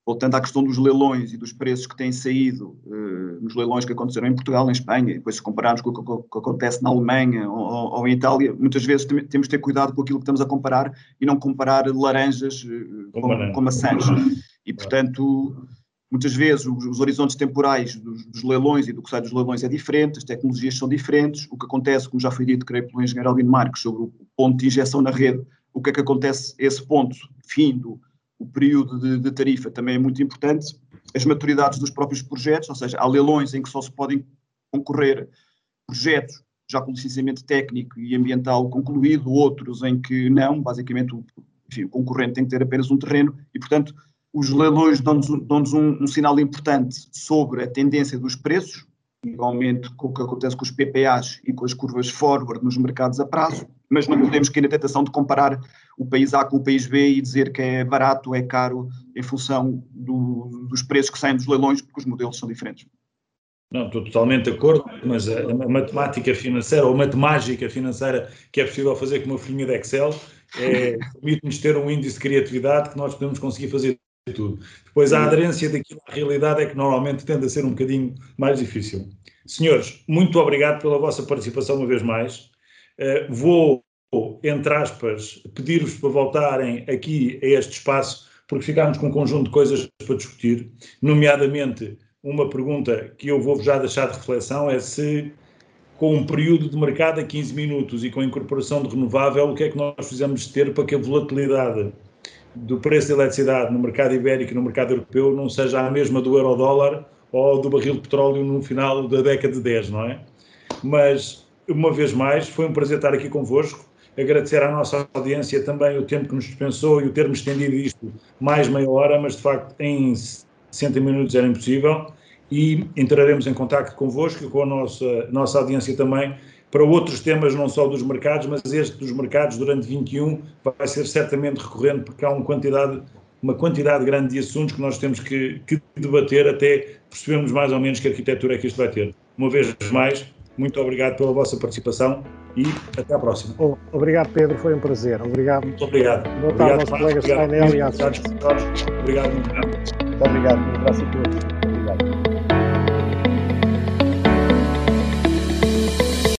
voltando à questão dos leilões e dos preços que têm saído uh, nos leilões que aconteceram em Portugal, em Espanha, e depois se compararmos com o que, que acontece na Alemanha ou, ou, em Itália, muitas vezes temos de ter cuidado com aquilo que estamos a comparar e não comparar laranjas uh, com, com maçãs. E, portanto, muitas vezes os, os horizontes temporais dos, dos, leilões e do que sai dos leilões é diferente, as tecnologias são diferentes, o que acontece, como já foi dito, creio, pelo engenheiro Albino Marques, sobre o ponto de injeção na rede, o que é que acontece esse ponto, fim do, o período de, de, tarifa também é muito importante, as maturidades dos próprios projetos, ou seja, há leilões em que só se podem concorrer projetos já com licenciamento técnico e ambiental concluído, outros em que não, basicamente o, enfim, o concorrente tem que ter apenas um terreno e, portanto, os leilões dão-nos dão um, um sinal importante sobre a tendência dos preços, igualmente com o que acontece com os PPAs e com as curvas forward nos mercados a prazo, mas não podemos cair na tentação de comparar o país A com o país B e dizer que é barato ou é caro em função do, dos preços que saem dos leilões, porque os modelos são diferentes. Não, estou totalmente de acordo, mas a, a matemática financeira ou a matemática financeira que é possível fazer com uma folhinha de Excel é, permite-nos ter um índice de criatividade que nós podemos conseguir fazer tudo. Depois a aderência daquilo à realidade é que normalmente tende a ser um bocadinho mais difícil. Senhores, muito obrigado pela vossa participação uma vez mais. Uh, vou, entre aspas, pedir-vos para voltarem aqui a este espaço, porque ficámos com um conjunto de coisas para discutir, nomeadamente uma pergunta que eu vou já deixar de reflexão é se com um período de mercado a 15 minutos e com a incorporação de renovável, o que é que nós precisamos ter para que a volatilidade do preço da eletricidade no mercado ibérico e no mercado europeu não seja a mesma do euro-dólar ou do barril de petróleo no final da década de 10, não é? Mas, uma vez mais, foi um prazer estar aqui convosco. Agradecer à nossa audiência também o tempo que nos dispensou e o termos estendido isto mais meia hora, mas de facto em 60 minutos era impossível. E entraremos em contato convosco e com a nossa, nossa audiência também para outros temas, não só dos mercados, mas este dos mercados durante 21 vai ser certamente recorrente, porque há uma quantidade, uma quantidade grande de assuntos que nós temos que, que debater até percebermos mais ou menos que arquitetura é que isto vai ter. Uma vez mais, muito obrigado pela vossa participação e até à próxima. Oh, obrigado, Pedro, foi um prazer. Obrigado. Muito obrigado. Boa tarde aos colegas de painel e às Obrigado, muito obrigado. Muito obrigado. Um abraço a todos.